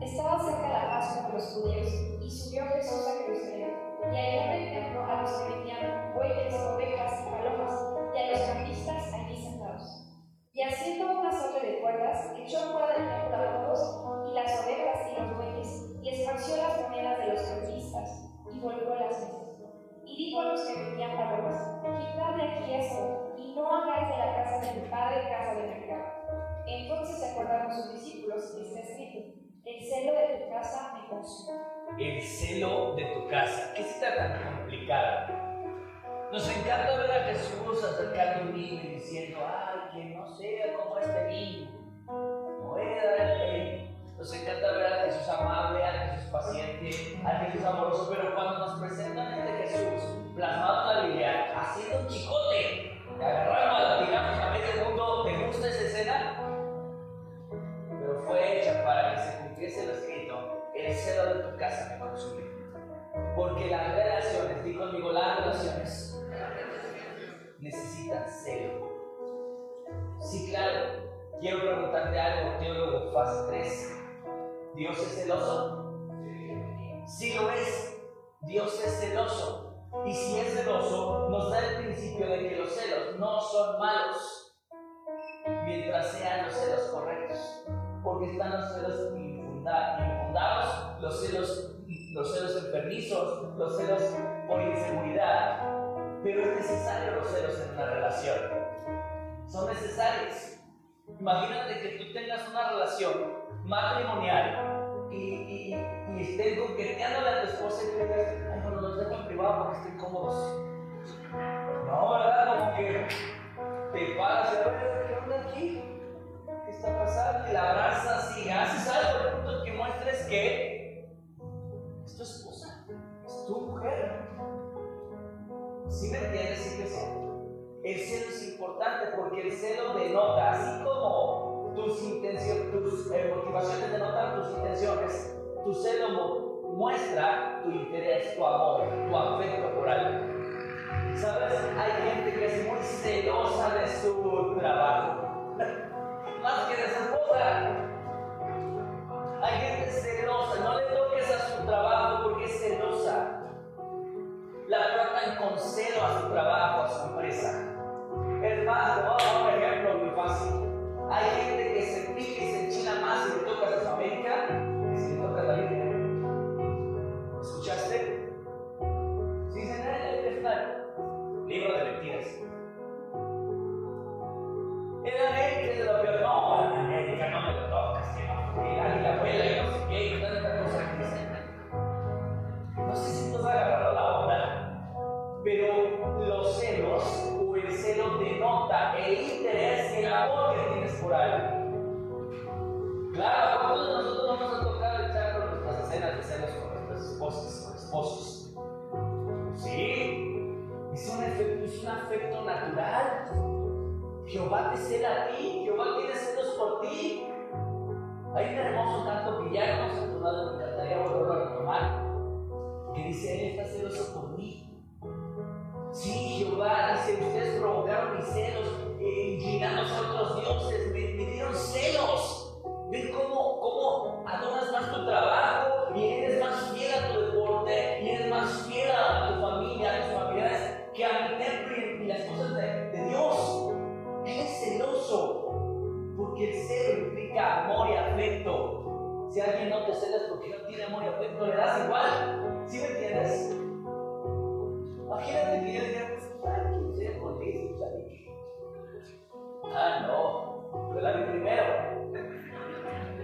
Estaba cerca la Pascua de los judíos y subió Jesús a Jerusalén. Y el templo a los que vendían bueyes, ovejas y palomas y a los cambistas allí sentados. Y haciendo una azote de cuerdas, echó fuera del templo a volvió las mesas. Y dijo a los que vendían palomas, quitad de aquí esto, y no hagáis de la casa de mi padre casa de mercado. Entonces se acordaron sus discípulos, y está escrito, el celo de tu casa me consume. El celo de tu casa. ¿Qué está tan complicado? Nos encanta ver a Jesús acercando a un niño y diciendo, ay, que no sea como este niño. No voy a dar el Nos encanta ver a Jesús amable, a Jesús paciente, a Jesús amoroso, pero cuando nos presentan este Jesús plasmado en la Biblia, haciendo un chicote, que agarraron a latigazos a medio mundo, ¿te gusta esa escena? Pero fue hecha para que se cumpliese lo escrito, el celo de tu casa me consume. Porque las relaciones, di conmigo, las relaciones necesitan celo. Sí, claro. Quiero preguntarte algo, teólogo, fase 3. ¿Dios es celoso? Sí lo es. Dios es celoso. Y si es celoso, nos da el principio de que los celos no son malos, mientras sean los celos correctos. Porque están los celos infundados, los celos, los celos enfermizos, los celos por inseguridad. Pero es necesario los celos en una relación. Son necesarios. Imagínate que tú tengas una relación matrimonial y, y, y estés coqueteándole a tu esposa y te digas, ay, bueno, los dejo en privado porque estoy cómodos. No, ¿verdad? Como que te paras y ¿qué onda aquí? ¿Qué está pasando? Y la abrazas y haces algo, el punto que muestres que es tu esposa, es tu mujer. ¿Sí me entiendes? Sí que sí. El celo es importante porque el celo denota, así como tus intenciones, tus eh, motivaciones denotan tus intenciones, tu celo muestra tu interés, tu amor, tu afecto por algo. ¿Sabes? Hay gente que es muy celosa de su trabajo, más que de su esposa. Hay gente celosa, no le toques a su trabajo porque es celosa. La tratan con celo a su trabajo, a su empresa. Es más, te a dar un ejemplo muy fácil. Hay gente o el celo denota el interés y el amor que tienes por algo. Claro, a todos nosotros no nos ha tocado echar con nuestras escenas de celos con nuestras esposas o esposos. Sí, es un, efecto, es un afecto natural. Jehová te cela a ti, Jehová tiene celos por ti. Hay un hermoso canto que ya hemos entonado, me encantaría volverlo a retomar, que dice, Él está celoso por mí. Sí, Jehová, dice, ustedes provocaron mis celos, inclinándose a otros dioses, me, me, dieron celos. Ven cómo, cómo adoras más tu trabajo y eres más fiel a tu deporte y eres más fiel a tu familia, a tus familiares, que a mi templo y las cosas de, de Dios. Eres celoso, porque el celo implica amor y afecto. Si alguien no te celas porque no tiene amor y afecto, le das igual. ¿Sí me entiendes? Imagínate que yo diga, pues, ay, ¿quién sea con eso? Ah, no, yo la vi primero.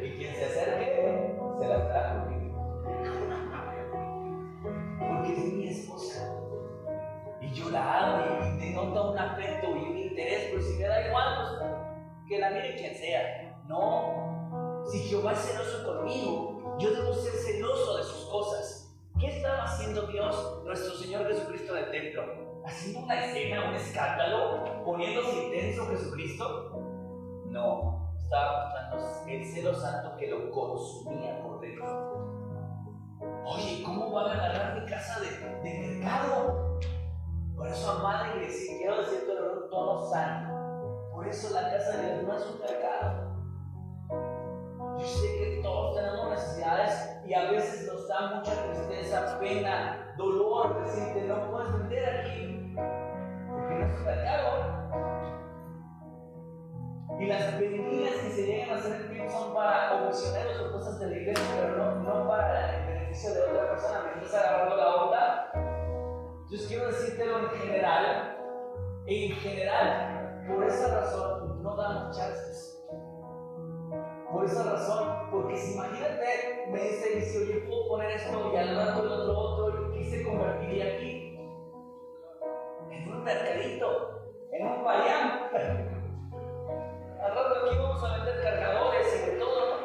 Y quien se acerque, se la trajo Porque es mi esposa. Y yo la amo y denota un afecto y un interés, pero si me da igual, pues que la mire quien sea. No, si Jehová es celoso conmigo, yo debo ser celoso de sus cosas. ¿Qué estaba haciendo Dios, nuestro Señor Jesucristo del templo? ¿Haciendo una escena, un escándalo? ¿Poniéndose intenso Jesucristo? No, estaba mostrando el celo santo que lo consumía por dentro. Oye, ¿cómo van a agarrar mi casa de, de mercado? Por eso, amada iglesia, quiero decirte un tono sano. Por eso la casa de Dios no es un mercado. Yo sé que todos tenemos necesidades y a veces nos da mucha tristeza, pena, dolor, decirte, no puedes vender aquí, porque no es un mercado. Y las bendiciones que se llegan a hacer aquí son para comisioneros o cosas de la iglesia, pero no, no para el beneficio de otra persona. ¿Me estás agarrando la onda? Entonces quiero decírtelo en general. En general, por esa razón no damos chances. Por esa razón, porque si imagínate, me dice, dice, oye, puedo poner esto y al rato el otro otro, ¿y qué se convertiría aquí? En un mercadito, en un payán. Al rato aquí vamos a vender cargadores y de todo,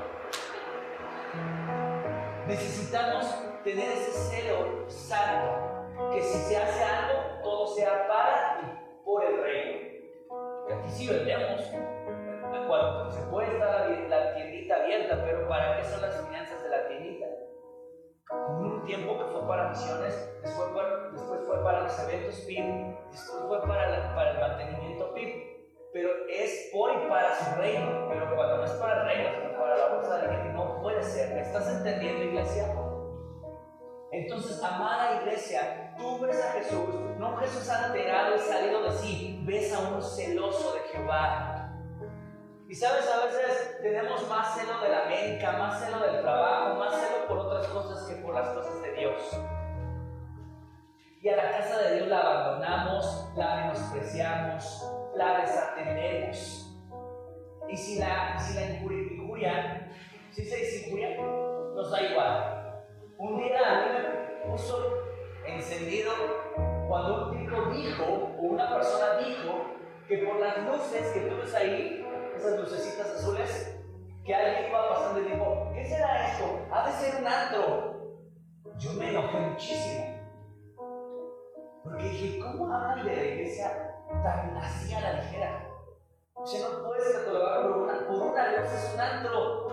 Necesitamos tener ese celo santo, que si se hace algo, todo sea para y por el reino. Que aquí sí vendemos. Cuando se puede estar la, tiendita abierta, pero ¿para qué son las finanzas de la tiendita? Un tiempo que fue para misiones, después fue, para los eventos PIB, después fue para, el mantenimiento PIB pero es por y para su reino. Pero cuando no es para el reino, sino para la bolsa de alguien, no puede ser. ¿Me estás entendiendo, iglesia? Entonces, amada iglesia, tú ves a Jesús, no Jesús alterado y salido de sí, ves a un celoso de Jehová. Y sabes, a veces tenemos más celo de la América, más celo del trabajo, más celo por otras cosas que por las cosas de Dios. Y a la casa de Dios la abandonamos, la menospreciamos, la desatendemos. Y si la, si la injuria, si se dice injuria, nos da igual. Un día a mí me puso encendido cuando un tipo dijo, o una persona dijo, que por las luces que tú ves ahí, esas lucecitas azules, que alguien iba pasando y dijo, ¿qué será esto? Ha de ser un antro. Yo me enojé muchísimo. Porque dije, ¿cómo hablan de la iglesia tan así a la ligera. O sea, no puedes catalogar por una, por una luz, es un antro.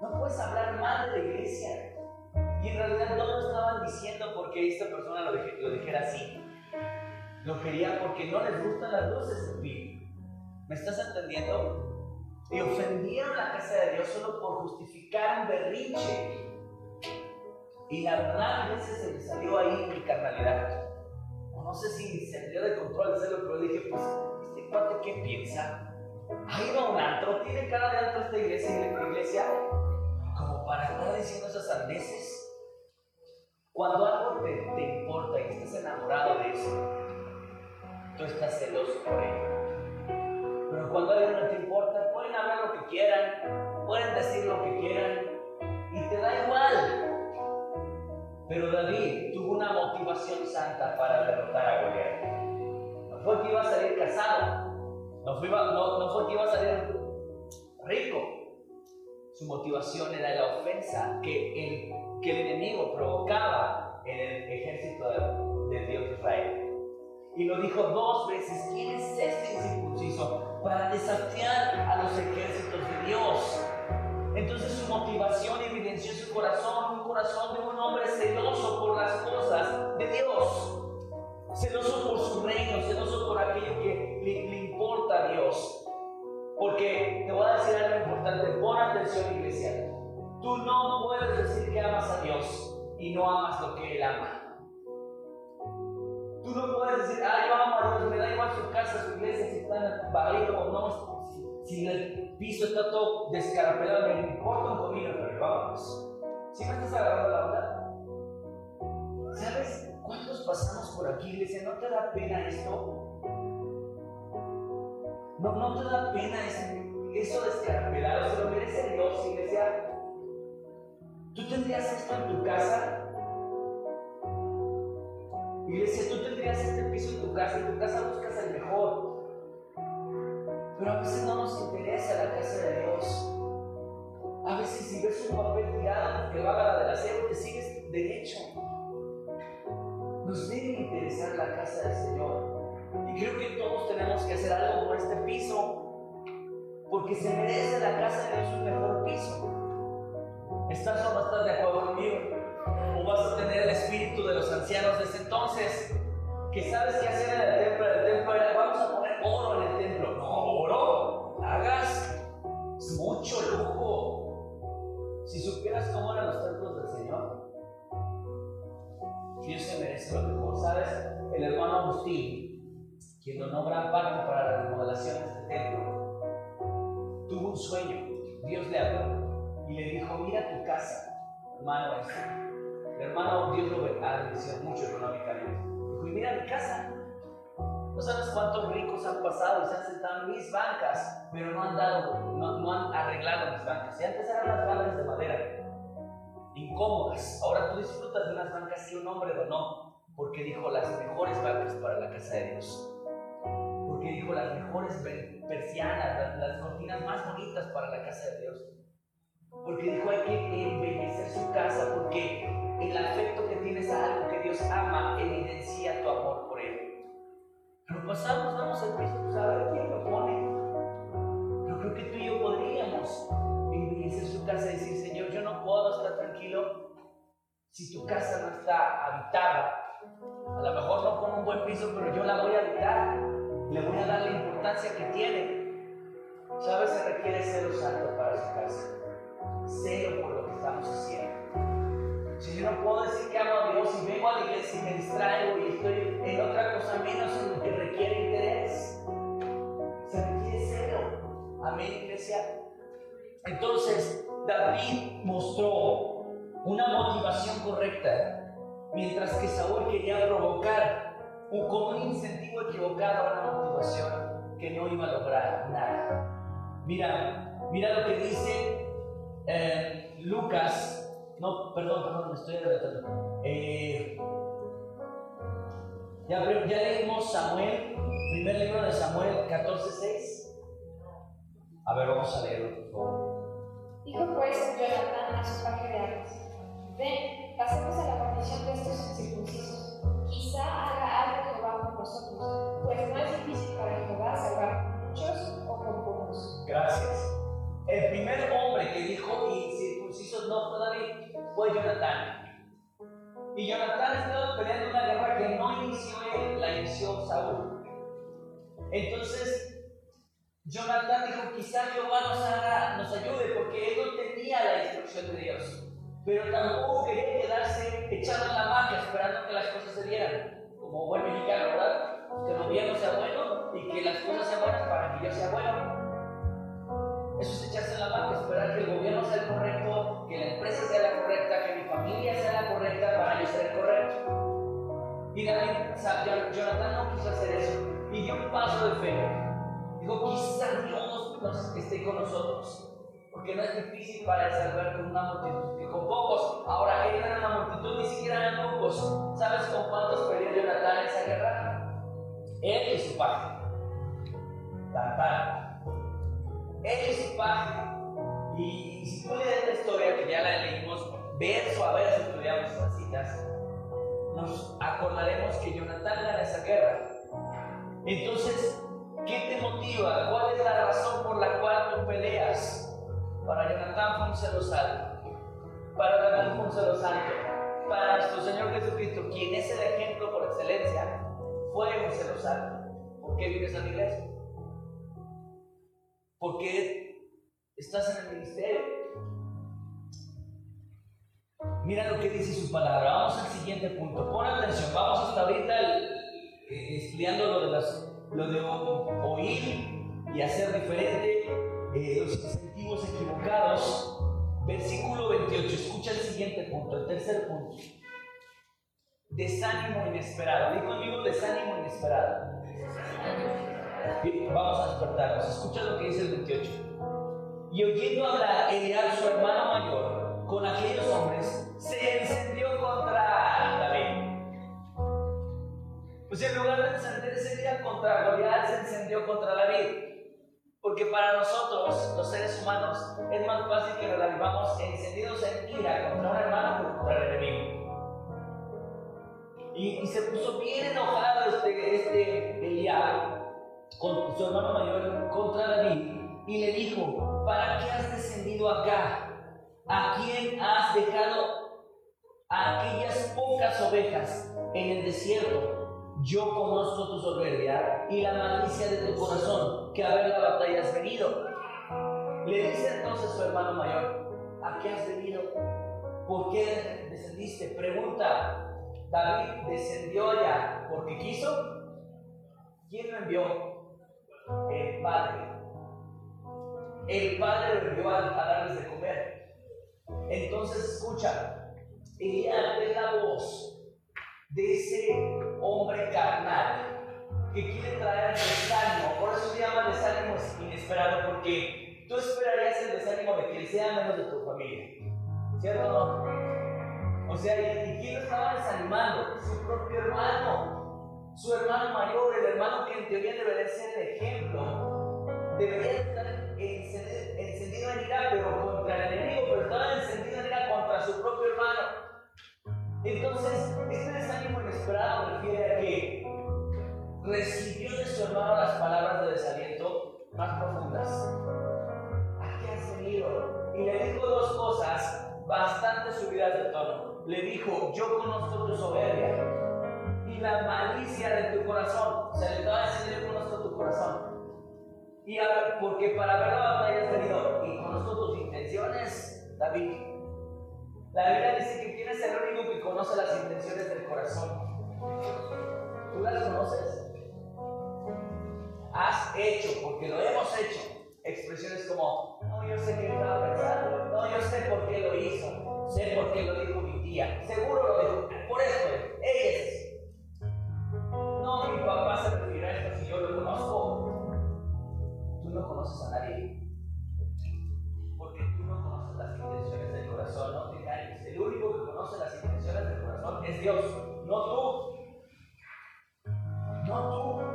No puedes hablar mal de la iglesia. Y en realidad no lo estaban diciendo porque esta persona lo, lo dijera así. Lo quería porque no les gustan las luces ¿Me estás entendiendo? Y ofendieron la casa de Dios solo por justificar un berrinche. Y la verdad, a veces se me salió ahí mi carnalidad no sé si se dio de control hacerlo, pero dije, pues, ¿este cuate qué piensa? Ha ido un antro, tiene cara de antro esta iglesia y la iglesia, como para estar diciendo esas sandeces. Cuando algo te, te, importa y estás enamorado de eso, tú estás celoso por ello. Cuando algo no te importa, pueden hablar lo que quieran, pueden decir lo que quieran, y te da igual. Pero David tuvo una motivación santa para derrotar a Goliat. No fue que iba a salir casado, no fue, que iba a salir rico. Su motivación era la ofensa que el, que el enemigo provocaba en el ejército Dios de Israel. Y lo dijo dos veces, ¿quién es este incircunciso? Para desafiar a los ejércitos de Dios. Entonces su motivación evidenció su corazón, un corazón de un hombre celoso por las cosas de Dios, celoso por su reino, celoso por aquello que le, importa a Dios. Porque te voy a decir algo importante, pon atención iglesia. Tú no puedes decir que amas a Dios y no amas lo que Él ama. Tú no puedes decir, yo amo a Dios, me da igual su casa, su iglesia, si están barrido o no, si el piso está todo descarapelado, me importa un comino, pero vamos. ¿Sí me estás agarrando la onda? ¿Sabes cuántos pasamos por aquí, iglesia? ¿No te da pena esto? ¿No, no te da pena eso, eso descarapelado? Se lo merece Dios, iglesia. ¿Tú tendrías esto en tu casa? Iglesia, tú tendrías este piso en tu casa, en tu casa buscas el mejor. Pero a veces no nos interesa la casa de Dios. A veces si ves un papel tirado que va a la del acero, te sigues derecho. Nos debe interesar la casa del Señor. Y creo que todos tenemos que hacer algo por este piso. Porque se merece la casa de Dios un mejor piso. ¿Estás o no estás de acuerdo conmigo? Vas a tener el espíritu de los ancianos de ese entonces, que sabes qué hacer en el templo. El templo vamos a poner oro en el templo. No, oro, hagas, es mucho lujo. Si supieras cómo eran los templos del Señor, Dios se merece lo mejor. ¿Sabes? El hermano Agustín, quien donó gran parte para la remodelación de este templo, tuvo un sueño. Dios le habló y le dijo, mira tu casa, hermano este hermano, Dios lo ha bendecido mucho económicamente. Dijo, y mira mi casa. No sabes cuántos ricos han pasado y se han sentado en mis bancas, pero no han dado, no, han arreglado mis bancas. Y antes eran las bancas de madera, incómodas. Ahora tú disfrutas de unas bancas que un hombre donó, porque dijo las mejores bancas para la casa de Dios. Porque dijo las mejores persianas, las, las cortinas más bonitas para la casa de Dios. Porque dijo hay que embellecer su casa, porque el afecto que tienes a algo que Dios ama evidencia tu amor por Él. Pero pasamos, damos el piso, pues a ver quién lo pone. Pero creo que tú y yo podríamos embellecer su casa y decir, Señor, yo no puedo estar tranquilo si tu casa no está habitada. A lo mejor no con un buen piso, pero yo la voy a habitar. Le voy a dar la importancia que tiene. ¿Sabes? Se requiere celo santo para su casa. Celo por lo que estamos haciendo. Si yo no puedo decir que amo a Dios y vengo a la iglesia y me distraigo y estoy en otra cosa menos en lo que requiere interés, se requiere cero. Amén, iglesia. Entonces, David mostró una motivación correcta, mientras que Saúl quería provocar un, con un incentivo equivocado una motivación que no iba a lograr nada. Mira, mira lo que dice eh, Lucas no, perdón, perdón, me estoy adelantando. Eh, ya, ya leímos Samuel, primer libro de Samuel 14:6. A ver, vamos a leerlo, por favor. Dijo pues Jonathan a su paje de armas: Ven, pasemos a la condición de estos incircuncisos. Quizá haga algo Jehová con nosotros, pues no es difícil para Jehová salvar muchos o con pocos. Gracias. El primer hombre que dijo fue Jonatán. Y Jonatán estaba peleando una guerra que no inició él, la inició Saúl. Entonces, Jonatán dijo, quizá Jehová nos, haga, nos ayude, porque él no tenía la instrucción de Dios. Pero tampoco quería quedarse echado en la maca esperando que las cosas se dieran. Como buen mexicano, ¿verdad? Que el gobierno sea bueno y que las cosas sean buenas para que yo sea bueno. Eso es echarse en la maca, correcto. Y David, Jonathan no quiso hacer eso y dio un paso de fe. Dijo, quizá Dios esté con nosotros, porque no es difícil para él salvar con una multitud, que con pocos. Ahora, él era una multitud, ni siquiera eran pocos. ¿Sabes con cuántos peleó Jonathan en esa guerra? Él y su padre. Tan, él y su padre. Y, si tú lees la historia, que ya la leímos verso a verso, estudiamos las citas, nos acordaremos que Jonathan gana esa guerra. Entonces, ¿qué te motiva? ¿Cuál es la razón por la cual tú peleas? Para Jonathan fue un celo Para David fue un celo. Para nuestro Señor Jesucristo, quien es el ejemplo por excelencia, fue un celo. ¿Por qué vives en la iglesia? Porque estás en el ministerio. Mira lo que dice su palabra. Vamos al siguiente punto. Pon atención. Vamos hasta ahorita eh, estudiando lo de, las, lo de oír y hacer diferente, eh, los incentivos equivocados. Versículo 28. escucha el siguiente punto, el tercer punto. Desánimo inesperado. Di conmigo desánimo inesperado. Vamos a despertarnos. Escucha lo que dice el 28. Y oyendo hablar Eliab, su hermano mayor, con aquellos hombres, se encendió contra David. Pues en lugar de encenderse contra Goliat, se encendió contra David. Porque para nosotros, los seres humanos, es más fácil que nos vivamos encendidos en ira contra un hermano que contra el enemigo. Y, se puso bien enojado este, este con su hermano mayor contra David y le dijo, ¿para qué has descendido acá? ¿A quién has dejado aquellas pocas ovejas en el desierto? Yo conozco tu soberbia y la malicia de tu corazón, que a ver la batalla has venido. Le dice entonces su hermano mayor, ¿a qué has venido? ¿Por qué descendiste? Pregunta, David descendió allá porque quiso. ¿Quién lo envió? El Padre. El Padre lo envió a, darles de comer. Entonces escucha, ella ve la voz de ese hombre carnal que quiere traer desánimo. Por eso se llama desánimo inesperado, porque tú esperarías el desánimo de quien sea menos de tu familia. ¿Cierto o no? O sea, ¿y, quién lo estaba desanimando? Su propio hermano. Su hermano mayor, el hermano que en teoría debería ser el ejemplo. Debería estar encendido en ira, pero Entonces, este desánimo inesperado refiere a que recibió de su hermano las palabras de desaliento más profundas. ¿A qué has venido? Y le dijo dos cosas bastante subidas de tono. Le dijo, yo conozco tu soberbia y la malicia de tu corazón. Se le estaba diciendo, yo conozco tu corazón. Y porque para ver la batalla has venido y conozco tus intenciones, David. La Biblia dice que quién es el único que conoce las intenciones del corazón. ¿Tú las conoces? Has hecho, porque lo hemos hecho, expresiones como, no, yo sé qué estaba pensando, no, yo sé por qué lo hizo, sé por qué lo dijo mi tía, seguro lo dijo, por esto, ella. No, mi papá se refiere a esto si yo lo conozco. Tú no conoces a nadie, porque tú no conoces las intenciones del corazón, no único que conoce las intenciones del corazón es Dios, no tú. No tú.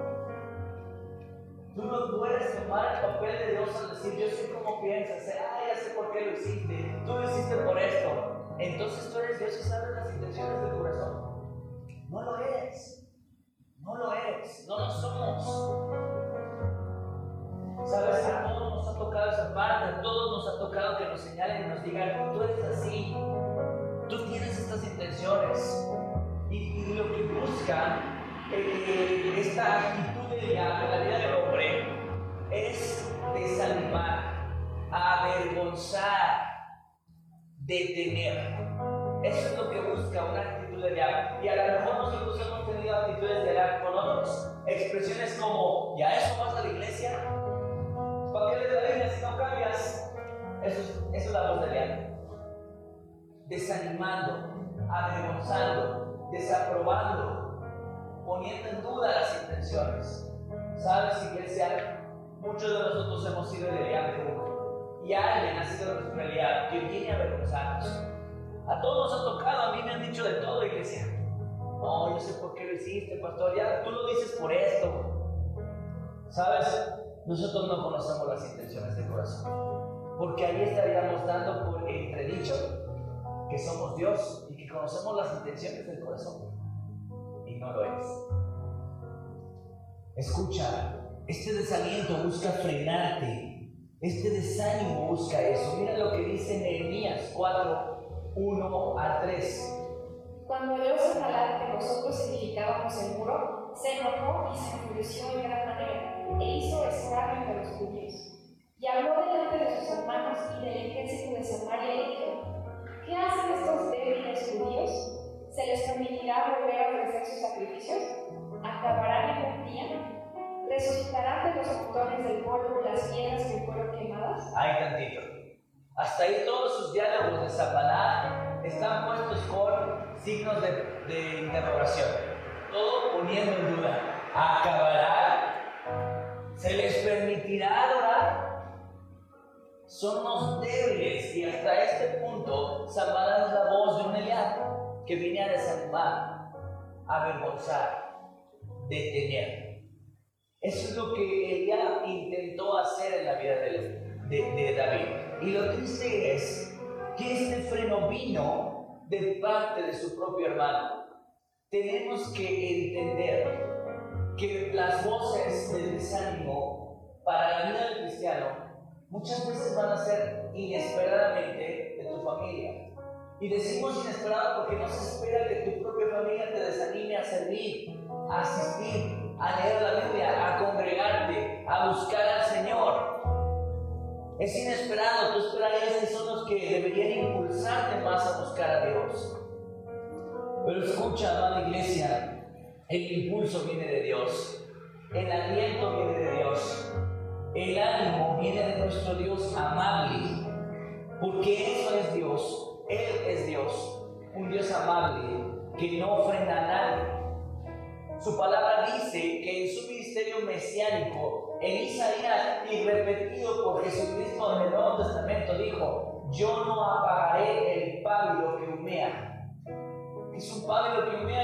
Tú no puedes tomar el papel de Dios al decir, yo sé cómo piensas, ah, ya sé por qué lo hiciste, tú lo hiciste por esto. Entonces tú eres Dios y sabes las intenciones del corazón. No lo eres. No lo eres. No lo somos. Sabes, a todos nos ha tocado esa parte, a todos nos ha tocado que nos señalen y nos digan, tú eres así, intenciones. Y, lo que busca eh, esta actitud de la, vida del hombre es desanimar, avergonzar, detener. Eso es lo que busca una actitud de diablo. Y a lo mejor nosotros hemos tenido actitudes de diablo con otros. Expresiones como, ¿ya eso vas a la iglesia? ¿Para qué le la Biblia si no cambias? Eso, eso es la voz de diablo desanimando, avergonzando, desaprobando, poniendo en duda las intenciones. ¿Sabes, iglesia? Muchos de nosotros hemos sido el de uno y alguien ha sido nuestro aliado que viene a avergonzarnos. A todos nos ha tocado, a mí me han dicho de todo, iglesia. No, yo sé por qué lo hiciste, pastor. Ya tú lo dices por esto. ¿Sabes? Nosotros no conocemos las intenciones del corazón. Porque ahí estaríamos dando por entredicho que somos Dios y que conocemos las intenciones del corazón. Y no lo es. Escucha, este desaliento busca frenarte. Este desánimo busca eso. Mira lo que dice Nehemías 4, 1 a 3. Cuando oyó señalar que nosotros edificábamos el muro, se enojó y se enfureció en gran manera e hizo escarnio entre los judíos. Y habló delante de sus hermanos y del ejército de Samaria y dijo, ¿Qué hacen estos débiles judíos? ¿Se les permitirá volver a ofrecer sus sacrificios? ¿Acabarán un día? ¿Resucitarán de los montones del polvo las piedras que fueron quemadas? Hay tantito. Hasta ahí todos sus diálogos de Zambalá están puestos con signos de, de interrogación. Todo poniendo en duda. ¿Acabará? ¿Se les permitirá adorar? Somos débiles y hasta este punto Zambalá es la voz de un Eliab que viene a desanimar, a avergonzar, detener. Eso es lo que ella intentó hacer en la vida de, David. Y lo triste es que este freno vino de parte de su propio hermano. Tenemos que entender que las voces del desánimo para la vida del cristiano muchas veces van a ser inesperadamente de tu familia. Y decimos inesperado porque no se espera que tu propia familia te desanime a servir, a asistir, a leer la Biblia, a congregarte, a buscar al Señor. Es inesperado, tú esperarías que son los que deberían impulsarte más a buscar a Dios. Pero escucha, amada iglesia, el impulso viene de Dios, el aliento viene de Dios, el ánimo viene de nuestro Dios amable, porque eso es Dios, Él es Dios, un Dios amable que no ofrenda a nadie su palabra dice que en su ministerio mesiánico, en Isaías y repetido por Jesucristo en el Nuevo Testamento, dijo, yo no apagaré el pábilo que humea. ¿Qué es un pábilo que humea?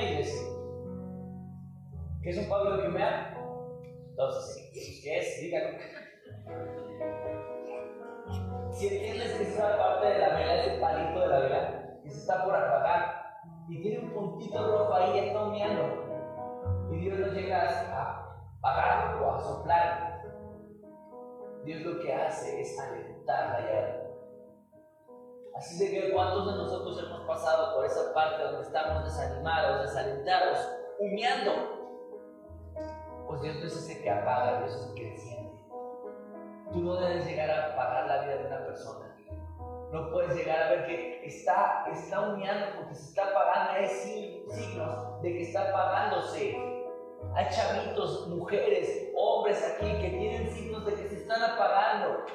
¿Qué es un pábilo que humea? Entonces, ¿qué es? Díganlo. Si entiendes que esa parte de la vela, ese palito de la vela, que se está por apagar y tiene un puntito rojo ahí, está humeando y Dios no llega a apagar o a soplar. Dios lo que hace es alentar la llama. Así de que cuántos de nosotros hemos pasado por esa parte donde estamos desanimados, desalentados, humeando. Pues Dios no es ese que apaga, Dios es el que. Tú no debes llegar a apagar la vida de una persona. No puedes llegar a ver que está, está porque se está apagando. Hay signos de que está apagándose. Hay chavitos, mujeres, hombres aquí que tienen signos de que se están apagando.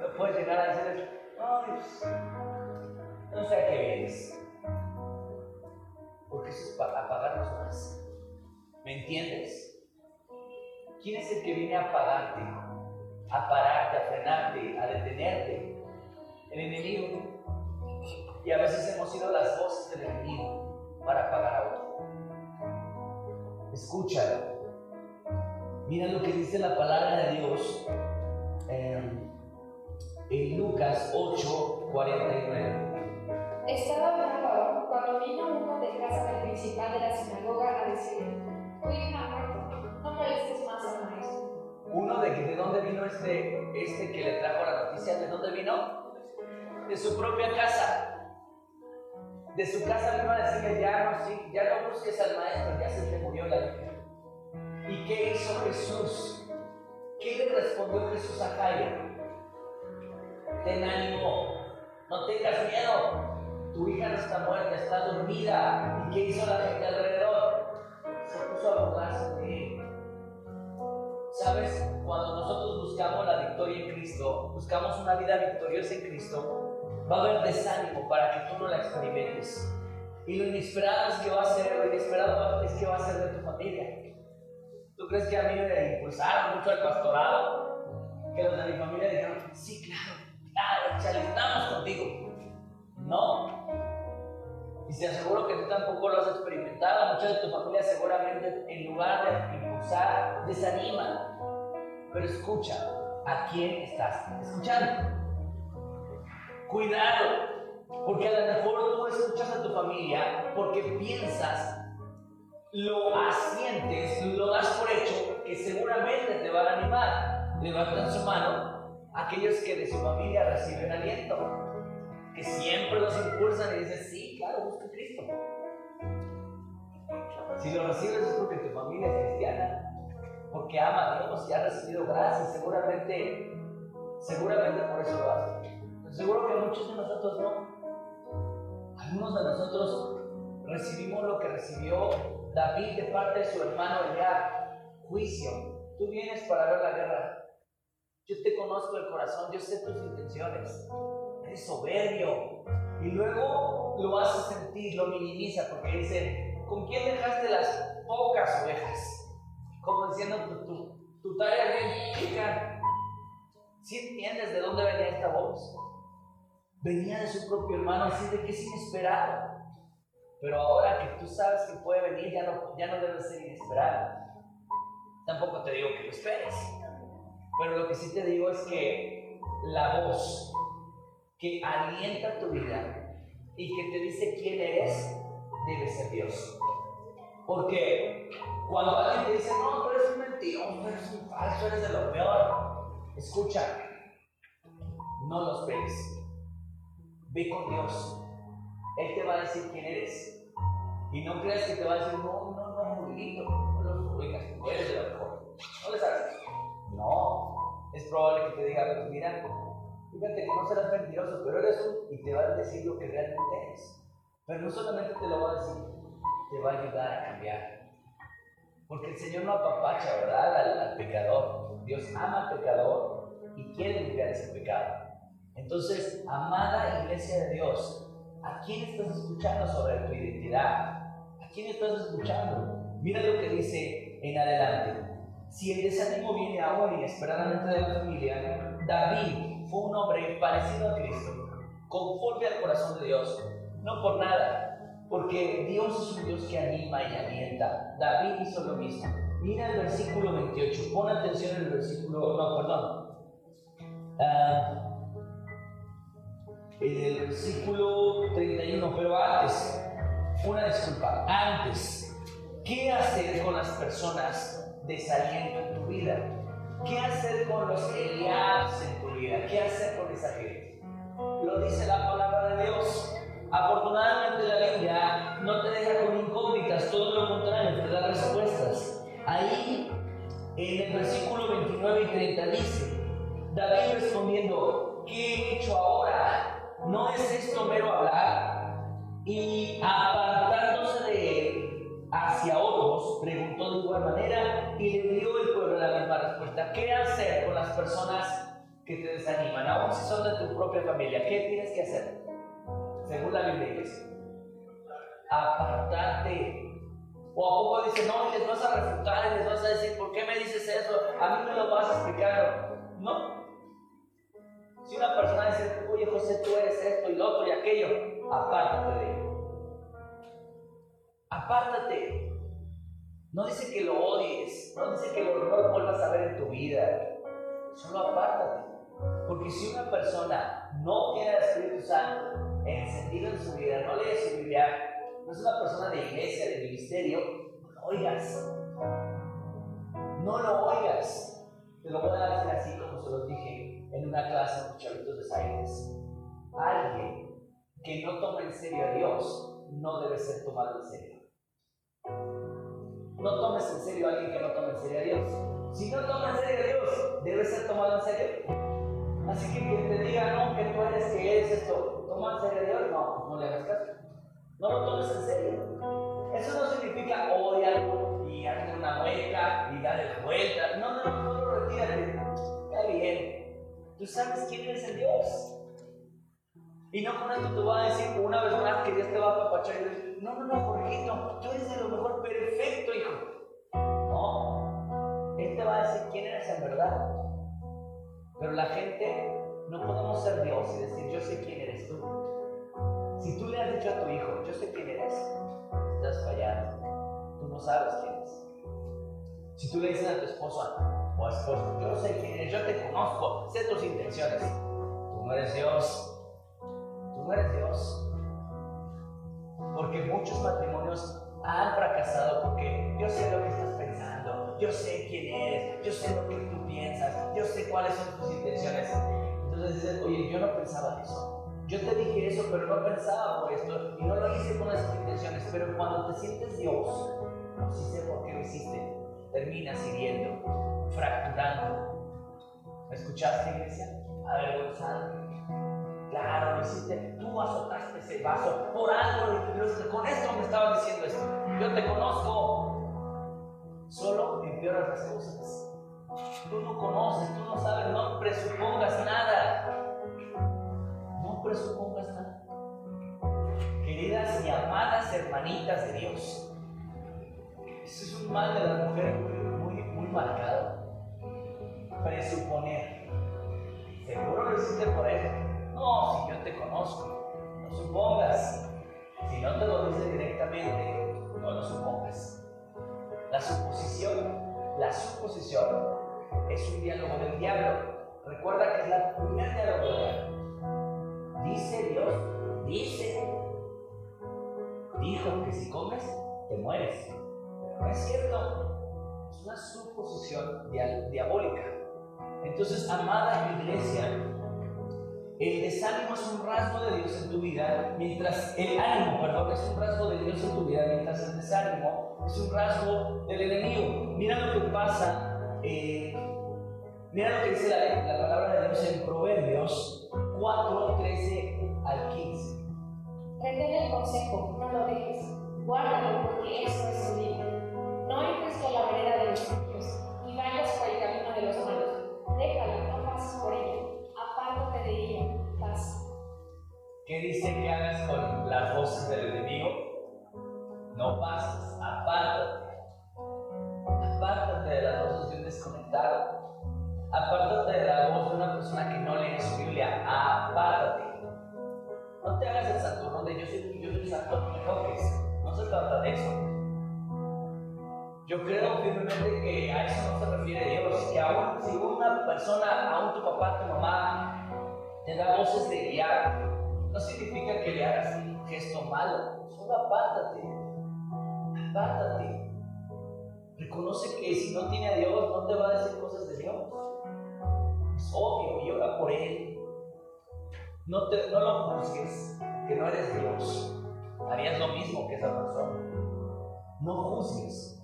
No puedes llegar a decir, no sé a qué vienes. Porque eso es para apagarnos más. ¿Me entiendes? ¿Quién es el que viene a apagarte? A pararte, a frenarte, a detenerte. El enemigo. Y a veces hemos sido las voces del enemigo para apagar a otro. Escúchalo. Mira lo que dice la palabra de Dios en Lucas 8, 49. Estaba hablando cuando vino uno de casa del principal de la sinagoga a decir, tu hija no molestes. Uno de, de dónde vino este, este que le trajo la noticia, ¿de dónde vino? De su propia casa de su casa vino a decirle, ya no, sí, ya no busques al maestro, ya se te murió la hija. ¿Y qué hizo Jesús? ¿Qué le respondió Jesús a Jairo? Ten ánimo, no tengas miedo, tu hija no está muerta, está dormida. ¿Y qué hizo la gente alrededor? Se puso a burlarse. ¿Sabes? Cuando nosotros buscamos la victoria en Cristo, buscamos una vida victoriosa en Cristo, va a haber desánimo para que tú no la experimentes. Y lo inesperado es que va a ser, lo inesperado es que va a ser de tu familia. ¿Tú crees que a mí me impulsaron mucho el pastorado? Que los de mi familia dijeron, sí, claro, claro, se alentamos contigo. No. Y te aseguro que tú tampoco lo has experimentado. Muchos de tu familia seguramente en lugar de impulsar, desaniman. Pero escucha, ¿a quién estás escuchando? Cuidado, porque a lo mejor tú escuchas a tu familia porque piensas, lo asientes, lo das por hecho, que seguramente te van a animar. Levantan su mano aquellos que de su familia reciben aliento, que siempre los impulsan y dicen, sí, claro, busca a Cristo. Si lo recibes es porque tu familia es cristiana, porque ama a Dios y ha recibido gracias, seguramente, seguramente por eso lo hace. Seguro que muchos de nosotros no. Algunos de nosotros recibimos lo que recibió David de parte de su hermano Eliab, juicio. Tú vienes para ver la guerra. Yo te conozco el corazón, yo sé tus intenciones. siente soberbio y luego lo hace sentir, lo minimiza porque dice, ¿con quién dejaste las pocas ovejas? Como diciendo, tu, tu, tu tarea bien chica. ¿Sí entiendes de dónde venía esta voz? Venía de su propio hermano, así de que es inesperado. Pero ahora que tú sabes que puede venir, ya no, ya no debe ser inesperado. Tampoco te digo que lo esperes. Pero lo que sí te digo es que la voz que alienta tu vida y que te dice quién eres, debe ser Dios. Porque cuando alguien te dice, no, tú eres un mentiroso, eres un falso, eres de lo peor, escucha, no los ves. Ve con Dios. Él te va a decir quién eres. Y no creas que te va a decir, no, no, no, muy lindo, no los ubicas, tú eres de lo mejor. No le sabes. No, es probable que te diga, mira, fíjate que no serás mentiroso, pero eres un, y te va a decir lo que realmente eres. Pero no solamente te lo va a decir, te va a ayudar a cambiar. Porque el Señor no apapacha, ¿verdad? Al, al pecador. Dios ama al pecador y quiere limpiar ese pecado. Entonces, amada iglesia de Dios, ¿a quién estás escuchando sobre tu identidad? ¿A quién estás escuchando? Mira lo que dice en adelante. Si el desánimo viene ahora inesperadamente de la familia, David fue un hombre parecido a Cristo, conforme al corazón de Dios, no por nada, porque Dios es un Dios que anima y alienta. David hizo lo mismo. Mira el versículo 28, pon atención en el versículo, no, perdón. Uh, el versículo 31, pero antes, una disculpa, antes, ¿qué hacer con las personas desaliento en tu vida? ¿Qué hacer con los Eliabs en tu vida? ¿Qué hacer con esa gente? Lo dice la palabra de Dios. Afortunadamente la Biblia no te deja con incógnitas, todo lo contrario, te da respuestas. Ahí, en el versículo 29 y 30 dice, David respondiendo, ¿qué he hecho ahora? ¿No es esto mero hablar? Y apartándose de él hacia otros, preguntó de igual manera y le dio el pueblo la misma respuesta. ¿Qué hacer con las personas que te desaniman? Aún si son de tu propia familia, ¿qué tienes que hacer? Según la Biblia Apartarte. O a poco dice, no, y les vas a refutar, y les vas a decir, ¿por qué me dices eso? A mí me lo vas a explicar. No, si una persona dice, oye José, tú eres esto y lo otro y aquello, apártate de él. Apártate. No dice que lo odies, no dice que lo, no vuelvas a ver en tu vida. Solo apártate. Porque si una persona no tiene el Espíritu Santo en su vida, no lee su Biblia, no es una persona de iglesia, de ministerio, no lo oigas. No lo oigas. Te lo voy a decir así como se los dije en una clase con chavitos de Science. Alguien que no toma en serio a Dios no debe ser tomado en serio. No tomes en serio a alguien que no toma en serio a Dios. Si no toma en serio a Dios, debe ser tomado en serio. Así que quien te diga, no, que tú eres, que eres esto, toma en serio a Dios, no, no le hagas caso. No lo tomes en serio. Eso no significa odiarlo y darle una mueca y darle vuelta. No, no, no, no lo retírate. Está bien, Tú sabes quién eres el Dios. Y no con esto te voy a decir una vez más que Dios te va a apapachar y decir, no, no, no, Jorgito, tú eres de lo mejor perfecto, hijo. No, Él te va a decir quién eres en verdad. Pero la gente no podemos ser Dios y decir, yo sé quién eres tú. Si tú le has dicho a tu hijo, yo sé quién eres, estás fallando. Tú no sabes quién es. Si tú le dices a tu esposa, o esposo, yo sé quién eres, yo te conozco, sé tus intenciones. Tú no eres Dios. Tú no eres Dios. Porque muchos matrimonios han fracasado porque yo sé lo que estás pensando, yo sé quién eres, yo sé lo que tú piensas, yo sé cuáles son tus intenciones. Entonces dices, oye, yo no pensaba eso. Yo te dije eso, pero no pensaba por esto y no lo hice con esas intenciones. Pero cuando te sientes Dios, no sé por qué lo hiciste, terminas hiriendo fracturando. ¿Me escuchaste, iglesia? Avergonzado. Claro, lo hiciste. Tú azotaste ese vaso por algo. Con esto me estabas diciendo esto. Yo te conozco. Solo empeoras las cosas. Tú no conoces, tú no sabes, no presupongas nada. No presupongas nada. Queridas y amadas hermanitas de Dios, eso es un mal de la mujer muy, muy, marcado. Presuponer. Seguro lo hiciste por eso. No, si yo te conozco, no supongas. Si no te lo dice directamente, no lo supongas. La suposición, la suposición es un diálogo del diablo. Recuerda que es la primera diálogo. Dice Dios, dice, dijo que si comes, te mueres. Pero no es cierto. Es una suposición diabólica. Entonces, amada iglesia, el desánimo es un rasgo de Dios en tu vida, mientras el ánimo, perdón, es un rasgo de Dios en tu vida, mientras el desánimo es un rasgo del enemigo. Mira lo que pasa, eh, mira lo que dice la, la, palabra de Dios en Proverbios 4, 13 al 15. Retén el consejo, no lo dejes, guárdalo porque eso es su vida. No entres por la vereda de los impios, ni vayas por el camino de los malos. Déjalo, no pases por ella, apártate de ella, paz. ¿Qué dice que hagas con las voces del enemigo? No pases, Yo creo firmemente que a eso no se refiere Dios, que aún si una persona, aún tu papá, tu mamá, te da voces de guiar, no significa que le hagas un gesto malo, solo apártate, apártate. Reconoce que si no tiene a Dios, no te va a decir cosas de Dios. Es obvio, y ora por Él. No, te, no lo juzgues, que no eres Dios. Harías lo mismo que esa persona. No juzgues.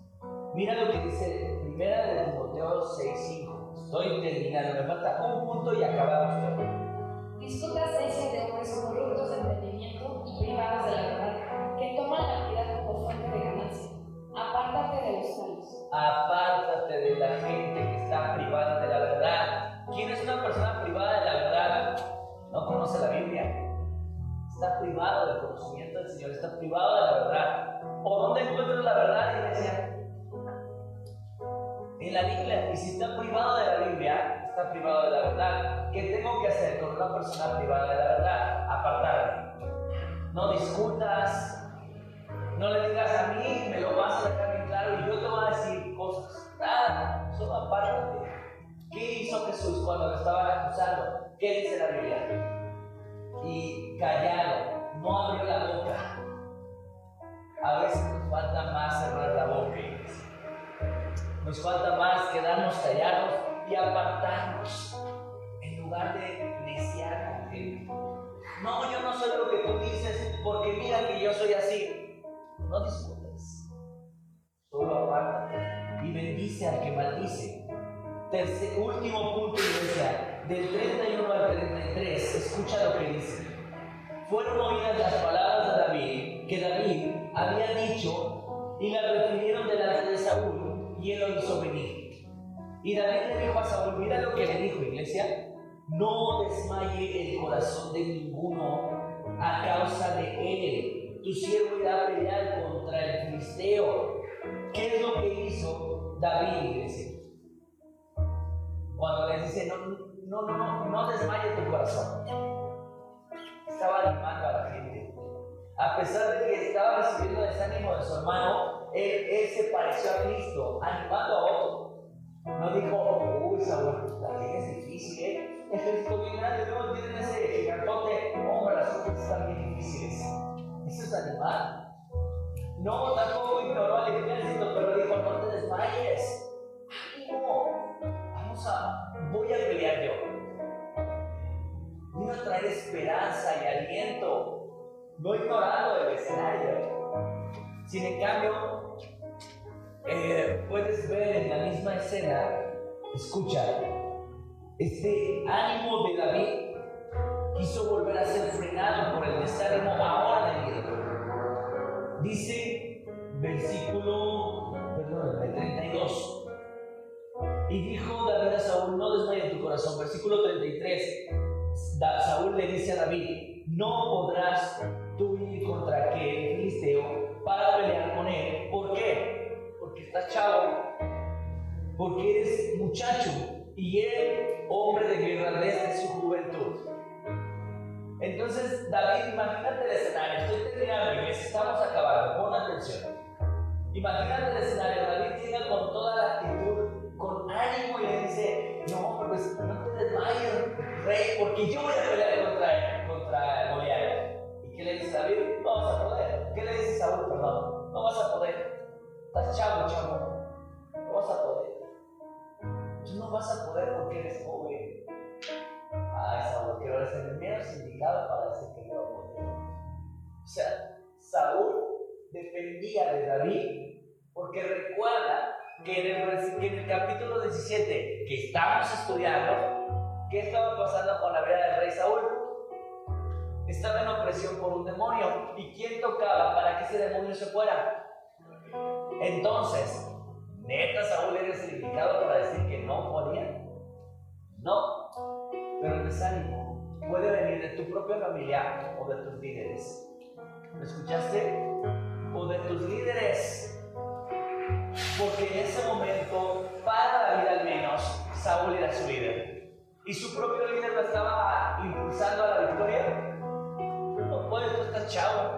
Mira lo que dice Primera de Timoteo 6.5. Estoy terminando, me falta un punto y acabamos todo. Disfruta ciencia de hombres corruptos de entendimiento y privados de la verdad, que toman la vida como fuente de ganancia. Apártate de los tales. Apártate de la gente que está privada de la verdad. ¿Quién es una persona privada de la verdad? No conoce la Biblia. Está privado del conocimiento del Señor, está privado de la verdad. ¿O dónde encuentras la verdad, iglesia? en la Biblia. Y si está privado de la Biblia, está privado de la verdad. ¿Qué tengo que hacer con una persona privada de la verdad? Apartarme. No discutas. No le digas a mí, me lo vas a dejar bien claro y yo te voy a decir cosas. Nada, solo apártate. ¿Qué hizo Jesús cuando lo estaban acusando? ¿Qué dice la Biblia? Y callado, no abrió la boca. A veces nos falta más cerrar la boca. Nos falta más quedarnos callados y apartarnos en lugar de neciar con gente. No, yo no soy lo que tú dices porque mira que yo soy así. No discutas. Solo apártate y bendice al que maldice. Tercer, último punto, iglesia, del 31 al 33, escucha lo que dice. Fueron oídas las palabras de David que David había dicho y las refirieron delante de Saúl y él lo hizo venir. Y David le dijo a Saúl, mira lo que le dijo iglesia, no desmaye el corazón de ninguno a causa de él. Tu siervo irá a pelear contra el filisteo. ¿Qué es lo que hizo David, iglesia? Cuando le dice, no, no, no, no, desmaye tu corazón. Estaba animando a la. A pesar de que estaba recibiendo desánimo de su hermano, él, se pareció a Cristo, animando a otro. No dijo, uy, Saúl, la tienes difícil, ¿eh? Ejército bien grande, luego tienen ese gigantote, hombre, las cosas están bien difíciles. Eso es animar. No, tampoco ignoró al ejército, pero dijo, no te desmayes. Ánimo, vamos a, voy a pelear yo. Vino a traer esperanza y aliento, no ignorando el escenario. Sin en cambio, eh, puedes ver en la misma escena, escucha, este ánimo de David quiso volver a ser frenado por el desánimo ahora de miedo. Dice, versículo, perdón, el 32. Y dijo David a Saúl, no desmayes tu corazón. Versículo 33. Saúl le dice a David, no podrás tú ir contra aquel filisteo para pelear con él. ¿Por qué? Porque estás chavo, porque eres muchacho y él hombre de guerra desde su juventud. Entonces, David, imagínate el escenario, estoy terminando, estamos acabando, pon atención. Imagínate el escenario, David llega con toda la actitud, con ánimo y le dice, no, pues no te desmayes, rey, porque yo voy a pelear contra, contra. ¿Y qué le dice David? No vas a poder. ¿Qué le dice Saúl? Perdón, no vas a poder. Estás chavo, chavo. No vas a poder. Tú no vas a poder porque eres joven. Ay, Saúl, quiero eres el menos indicado para decir que no va a poder. O sea, Saúl dependía de David, porque recuerda que en, el, que en el capítulo 17 que estamos estudiando, ¿qué estaba pasando con la vida del rey Saúl? Estaba en opresión por un demonio. ¿Y quién tocaba para que ese demonio se fuera? Entonces, ¿neta Saúl eres el indicado para decir que no podía? No, pero el desánimo puede venir de tu propia familia o de tus líderes. ¿Me escuchaste? o de tus líderes. Porque en ese momento, para David al menos, Saúl era su líder. Y su propio líder lo estaba impulsando a la victoria. Puedes, tú estás chavo.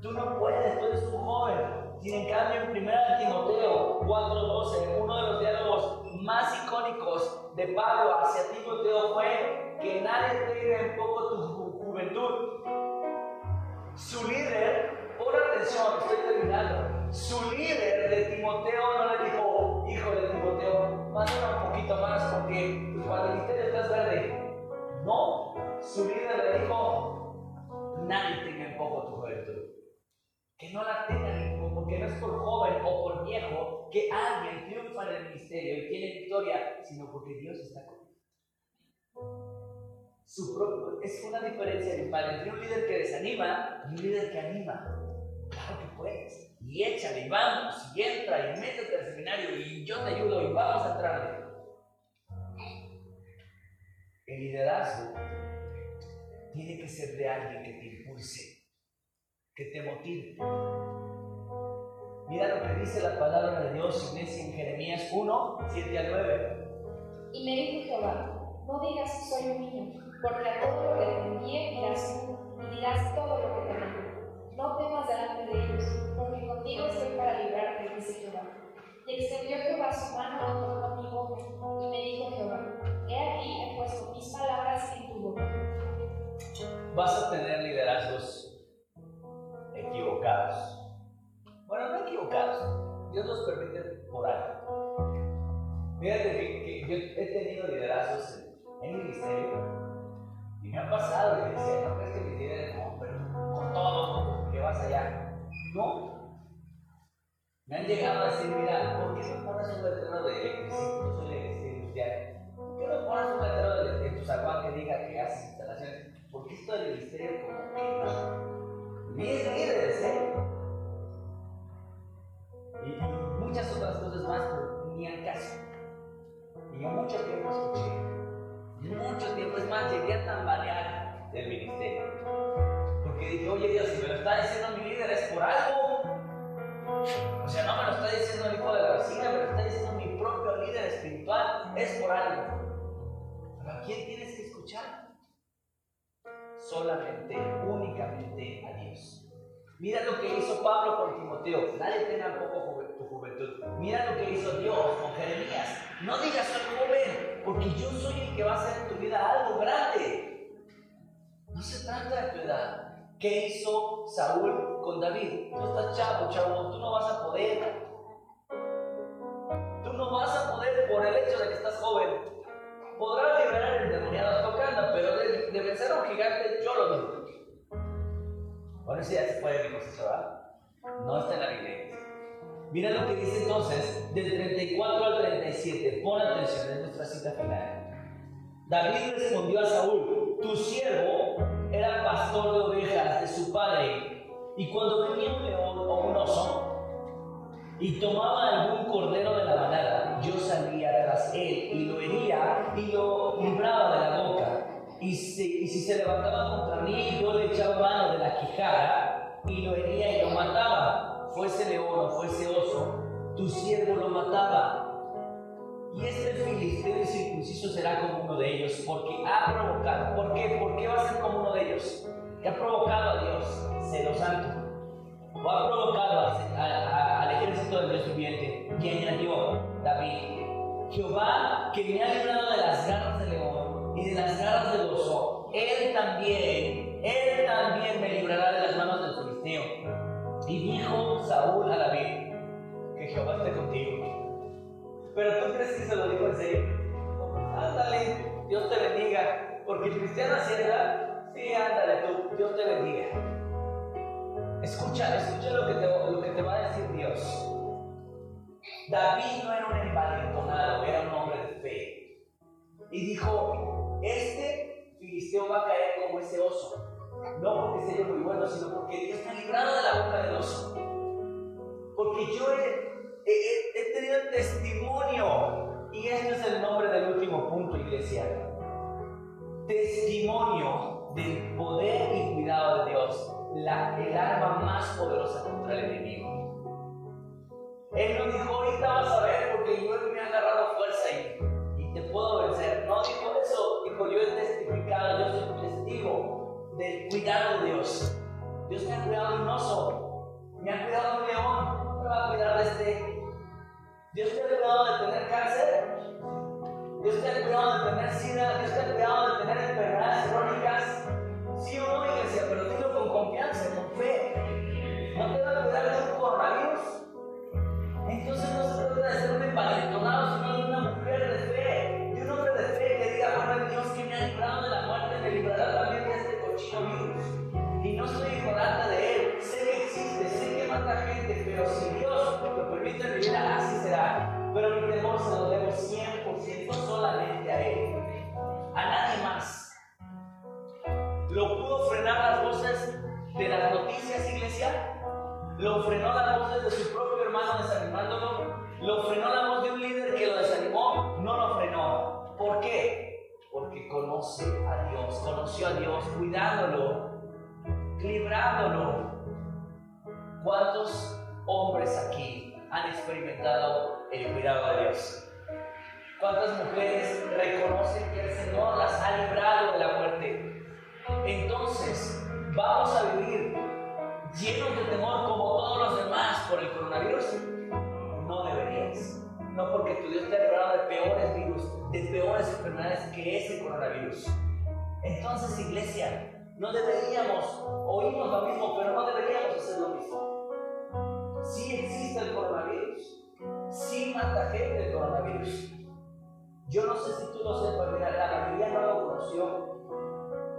Tú no puedes, tú eres un joven. Sin en cambio, en 1 Timoteo 4:12, uno de los diálogos más icónicos de Pablo hacia Timoteo fue que nadie tenga en poco tu juventud. Su líder por atención, estoy terminando. Su líder de Timoteo no le dijo, hijo de Timoteo, madura un poquito más porque cuando el estás verde. No, su líder le dijo, nadie tenga en poco tu juventud. Que no la tengan en poco, porque no es por joven o por viejo que alguien triunfa en el ministerio y tiene victoria, sino porque Dios está con su propio, es una diferencia entre un líder que desanima y un líder que anima. Claro que puedes. Y échale, y vamos, y entra, y métete al seminario, y yo te ayudo, y vamos a entrar. El liderazgo tiene que ser de alguien que te impulse, que te motive. Mira lo que dice la palabra de Dios, en Jeremías 1, 7 al 9. Y me dijo Jehová, no digas soy un niño, porque a todo lo que te envíe dirás y dirás todo lo que te mando. No temas delante de ellos, porque contigo estoy para librarte, dice Jehová. Y extendió Jehová su mano y Vas a tener liderazgos equivocados. Bueno, no equivocados. Dios los permite por algo. Fíjate que, yo he tenido liderazgos en, en ministerio y me ha pasado y decía, no crees que mi líderes no, pero con todo vas allá. No. Me han llegado a decir, mira, ¿por qué no pones un letrero de electricidad? Yo soy electricista industrial. ¿Por qué no pones un letrero de, de tu que diga que haces instalaciones? Porque esto del ministerio como que es líderes, ¿eh? Y, muchas otras cosas más, pero ni al caso. Y yo mucho tiempo escuché. Mucho tiempo, es más, llegué a tambalear del ministerio dije, oye Dios, si me lo está diciendo mi líder es por algo. O sea, no me lo está diciendo el hijo de la vecina, me lo está diciendo mi propio líder espiritual, es por algo. Pero ¿a quién tienes que escuchar? Solamente, únicamente a Dios. Mira lo que hizo Pablo con Timoteo. Nadie tenga poco tu juventud. Mira lo que hizo Dios con Jeremías. No digas soy joven, porque yo soy el que va a hacer en tu vida algo grande. No se trata de tu edad. ¿Qué hizo Saúl con David? Tú estás chavo, chavo, tú no vas a poder. Tú no vas a poder por el hecho de que estás joven. Podrás liberar el endemoniado tocando, pero de, de, vencer a un gigante yo lo dudo. Bueno, si ya se puede mi ¿verdad? No está en la Biblia. Mira lo que dice entonces, del 34 al 37. Pon atención, es nuestra cita final. David respondió a Saúl, tu siervo era pastor de ovejas de su padre, y cuando venía un león o un oso y tomaba algún cordero de la manada, yo salía tras él y lo hería y lo libraba de la boca, y, si se levantaba contra mí, yo le echaba mano de la quijada y lo hería y lo mataba. Fuese león o fuese oso, tu siervo lo mataba. Y este filisteo incircunciso será como uno de ellos, porque ha provocado. ¿Por qué? ¿Por qué va a ser como uno de ellos? Que ha provocado a Dios, celo santo. O ha provocado al ejército del viviente. Y añadió David, Jehová que me ha librado de las garras del león y de las garras del oso, él también, él también me librará de las manos del filisteo. Y dijo Saúl a David, que Jehová esté contigo pero tú crees que se lo dijo en serio. Ándale, Dios te bendiga. Porque el cristiano así era. Sí, ándale tú, Dios te bendiga. Escucha, escucha lo que te, va a decir Dios. David no era un envalentonado, era un hombre de fe. Y dijo, este filisteo va a caer como ese oso. No porque sea muy bueno, sino porque Dios ha librado de la boca del oso. Porque yo he he, tenido testimonio. Y este es el nombre del último punto, iglesia. Testimonio del poder y cuidado de Dios. La, el arma más poderosa contra el enemigo. Él no dijo, ahorita vas a ver porque yo me he agarrado fuerza y, y te puedo vencer. No dijo eso, dijo, yo he testificado, yo soy testigo del cuidado de Dios. Dios me ha cuidado de un oso, me ha cuidado de un león, me va a cuidar de este Dios te ha cuidado de tener cáncer. Dios te ha cuidado de tener sida. Dios te ha cuidado de tener enfermedades de las noticias, iglesia? ¿Lo frenó las voces de su propio hermano desanimándolo? ¿Lo frenó la voz de un líder que lo desanimó? No lo frenó. ¿Por qué? Porque conoce a Dios, conoció a Dios, cuidándolo, librándolo. ¿Cuántos hombres aquí han experimentado el cuidado de Dios. ¿Cuántas mujeres reconocen que el Señor las ha librado de la muerte? Entonces, ¿vamos a vivir llenos de temor como todos los demás por el coronavirus? No deberías. No porque tu Dios te ha librado de peores virus, de peores enfermedades que ese coronavirus. Entonces, iglesia, no deberíamos, oímos lo mismo, pero no deberíamos hacer lo mismo. Sí existe el coronavirus. Sí mata gente el coronavirus. Yo no sé si tú lo sepas, mira, la mayoría no lo conoció.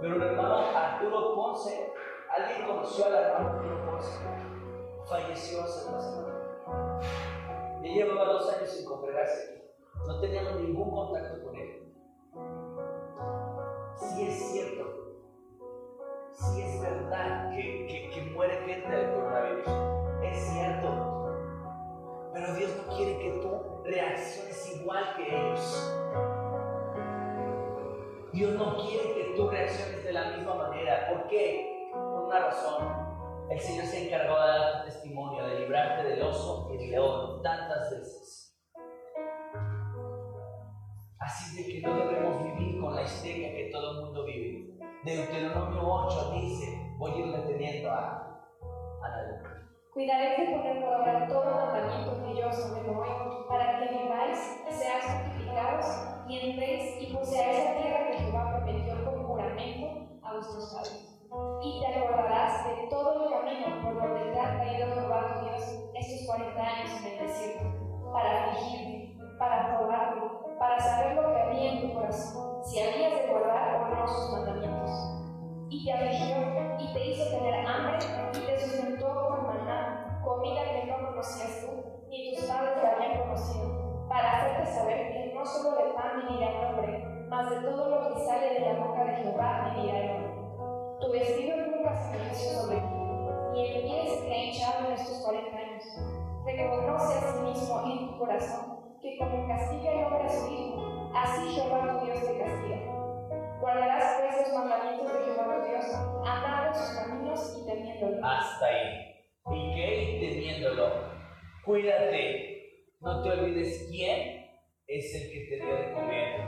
Pero el hermano Arturo Ponce, alguien conoció al hermano Arturo Ponce. Falleció hace una semana. Ya llevaba dos años sin congregarse. No teníamos ningún contacto con él. Sí es cierto. Sí es verdad que, que muere gente del coronavirus es cierto. Pero Dios no quiere que tú reacciones igual que ellos. Dios no quiere que tú reacciones de la misma manera. ¿Por qué? Por una razón. El Señor se encargó de dar testimonio, de librarte del oso y del león tantas veces. Así de que no debemos vivir con la histeria que todo el mundo vive. Deuteronomio 8 dice, voy a ir deteniendo a, a la Cuidaré de poner por obra todo mandamiento que yo os ordeno hoy, para que viváis y seáis fortificados y entréis y poseáis la tierra que Jehová prometió con juramento a vuestros padres. Y te acordarás de todo el camino por donde te ha traído Jehová tu Dios estos cuarenta años en el desierto, para afligirte, para probarme, para saber lo que había en tu corazón, si habías de guardar o no sus mandamientos. Y te afligió y te hizo tener hambre y te sustentó con comida que no conocías tú, ni tus padres la habían conocido, para hacerte saber que no solo de pan vivirá el hombre, mas de todo lo que sale de la boca de Jehová vivirá el hombre. Tu vestido nunca se ensució sobre ti, ni el pie se te ha hinchado en estos cuarenta años. Reconoce a sí mismo en tu corazón que como castiga el hombre a su hijo, así Jehová tu Dios te castiga. Guardarás pues los mandamientos de Jehová tu Dios, andando sus caminos y temiéndolo. Hasta ahí. ¿Y qué? Temiéndolo. Cuídate. No te olvides quién es el que te dio de comer.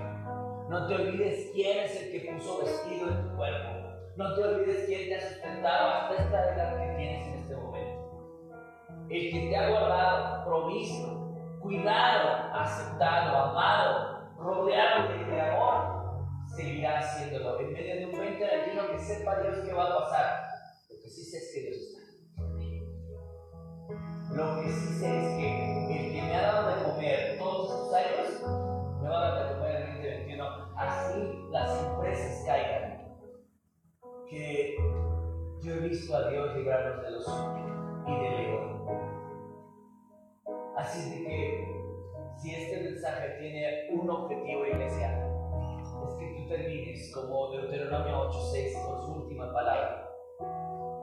No te olvides quién es el que puso vestido en tu cuerpo. No te olvides quién te ha sustentado hasta esta edad que tienes en este momento. El que te ha guardado, provisto, cuidado, aceptado, amado, rodeado de amor, seguirá haciéndolo. En medio de un 2021 que sepa Dios qué va a pasar. Lo que sí sé es que Dios. Lo que sí sé es que el que me ha dado de comer todos estos años, me va a dar de comer en 2021. Así las empresas caigan. Que yo he visto a Dios librarnos de los y del ego. Así de que si este mensaje tiene un objetivo, iglesia, es que tú termines como Deuteronomio 8:6 con su última palabra,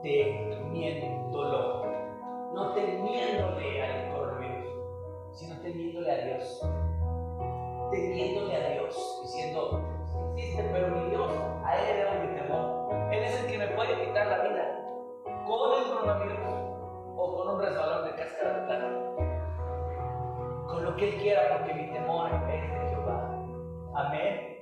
temiéndolo, no temiéndole al coronavirus, sino temiéndole a Dios, temiéndole a Dios, diciendo, existe, pero mi Dios, a Él le debo mi temor, Él es el que me puede quitar la vida con el coronavirus o con un resbalón de cáscara de plata con lo que Él quiera, porque mi temor es de Jehová. Amén.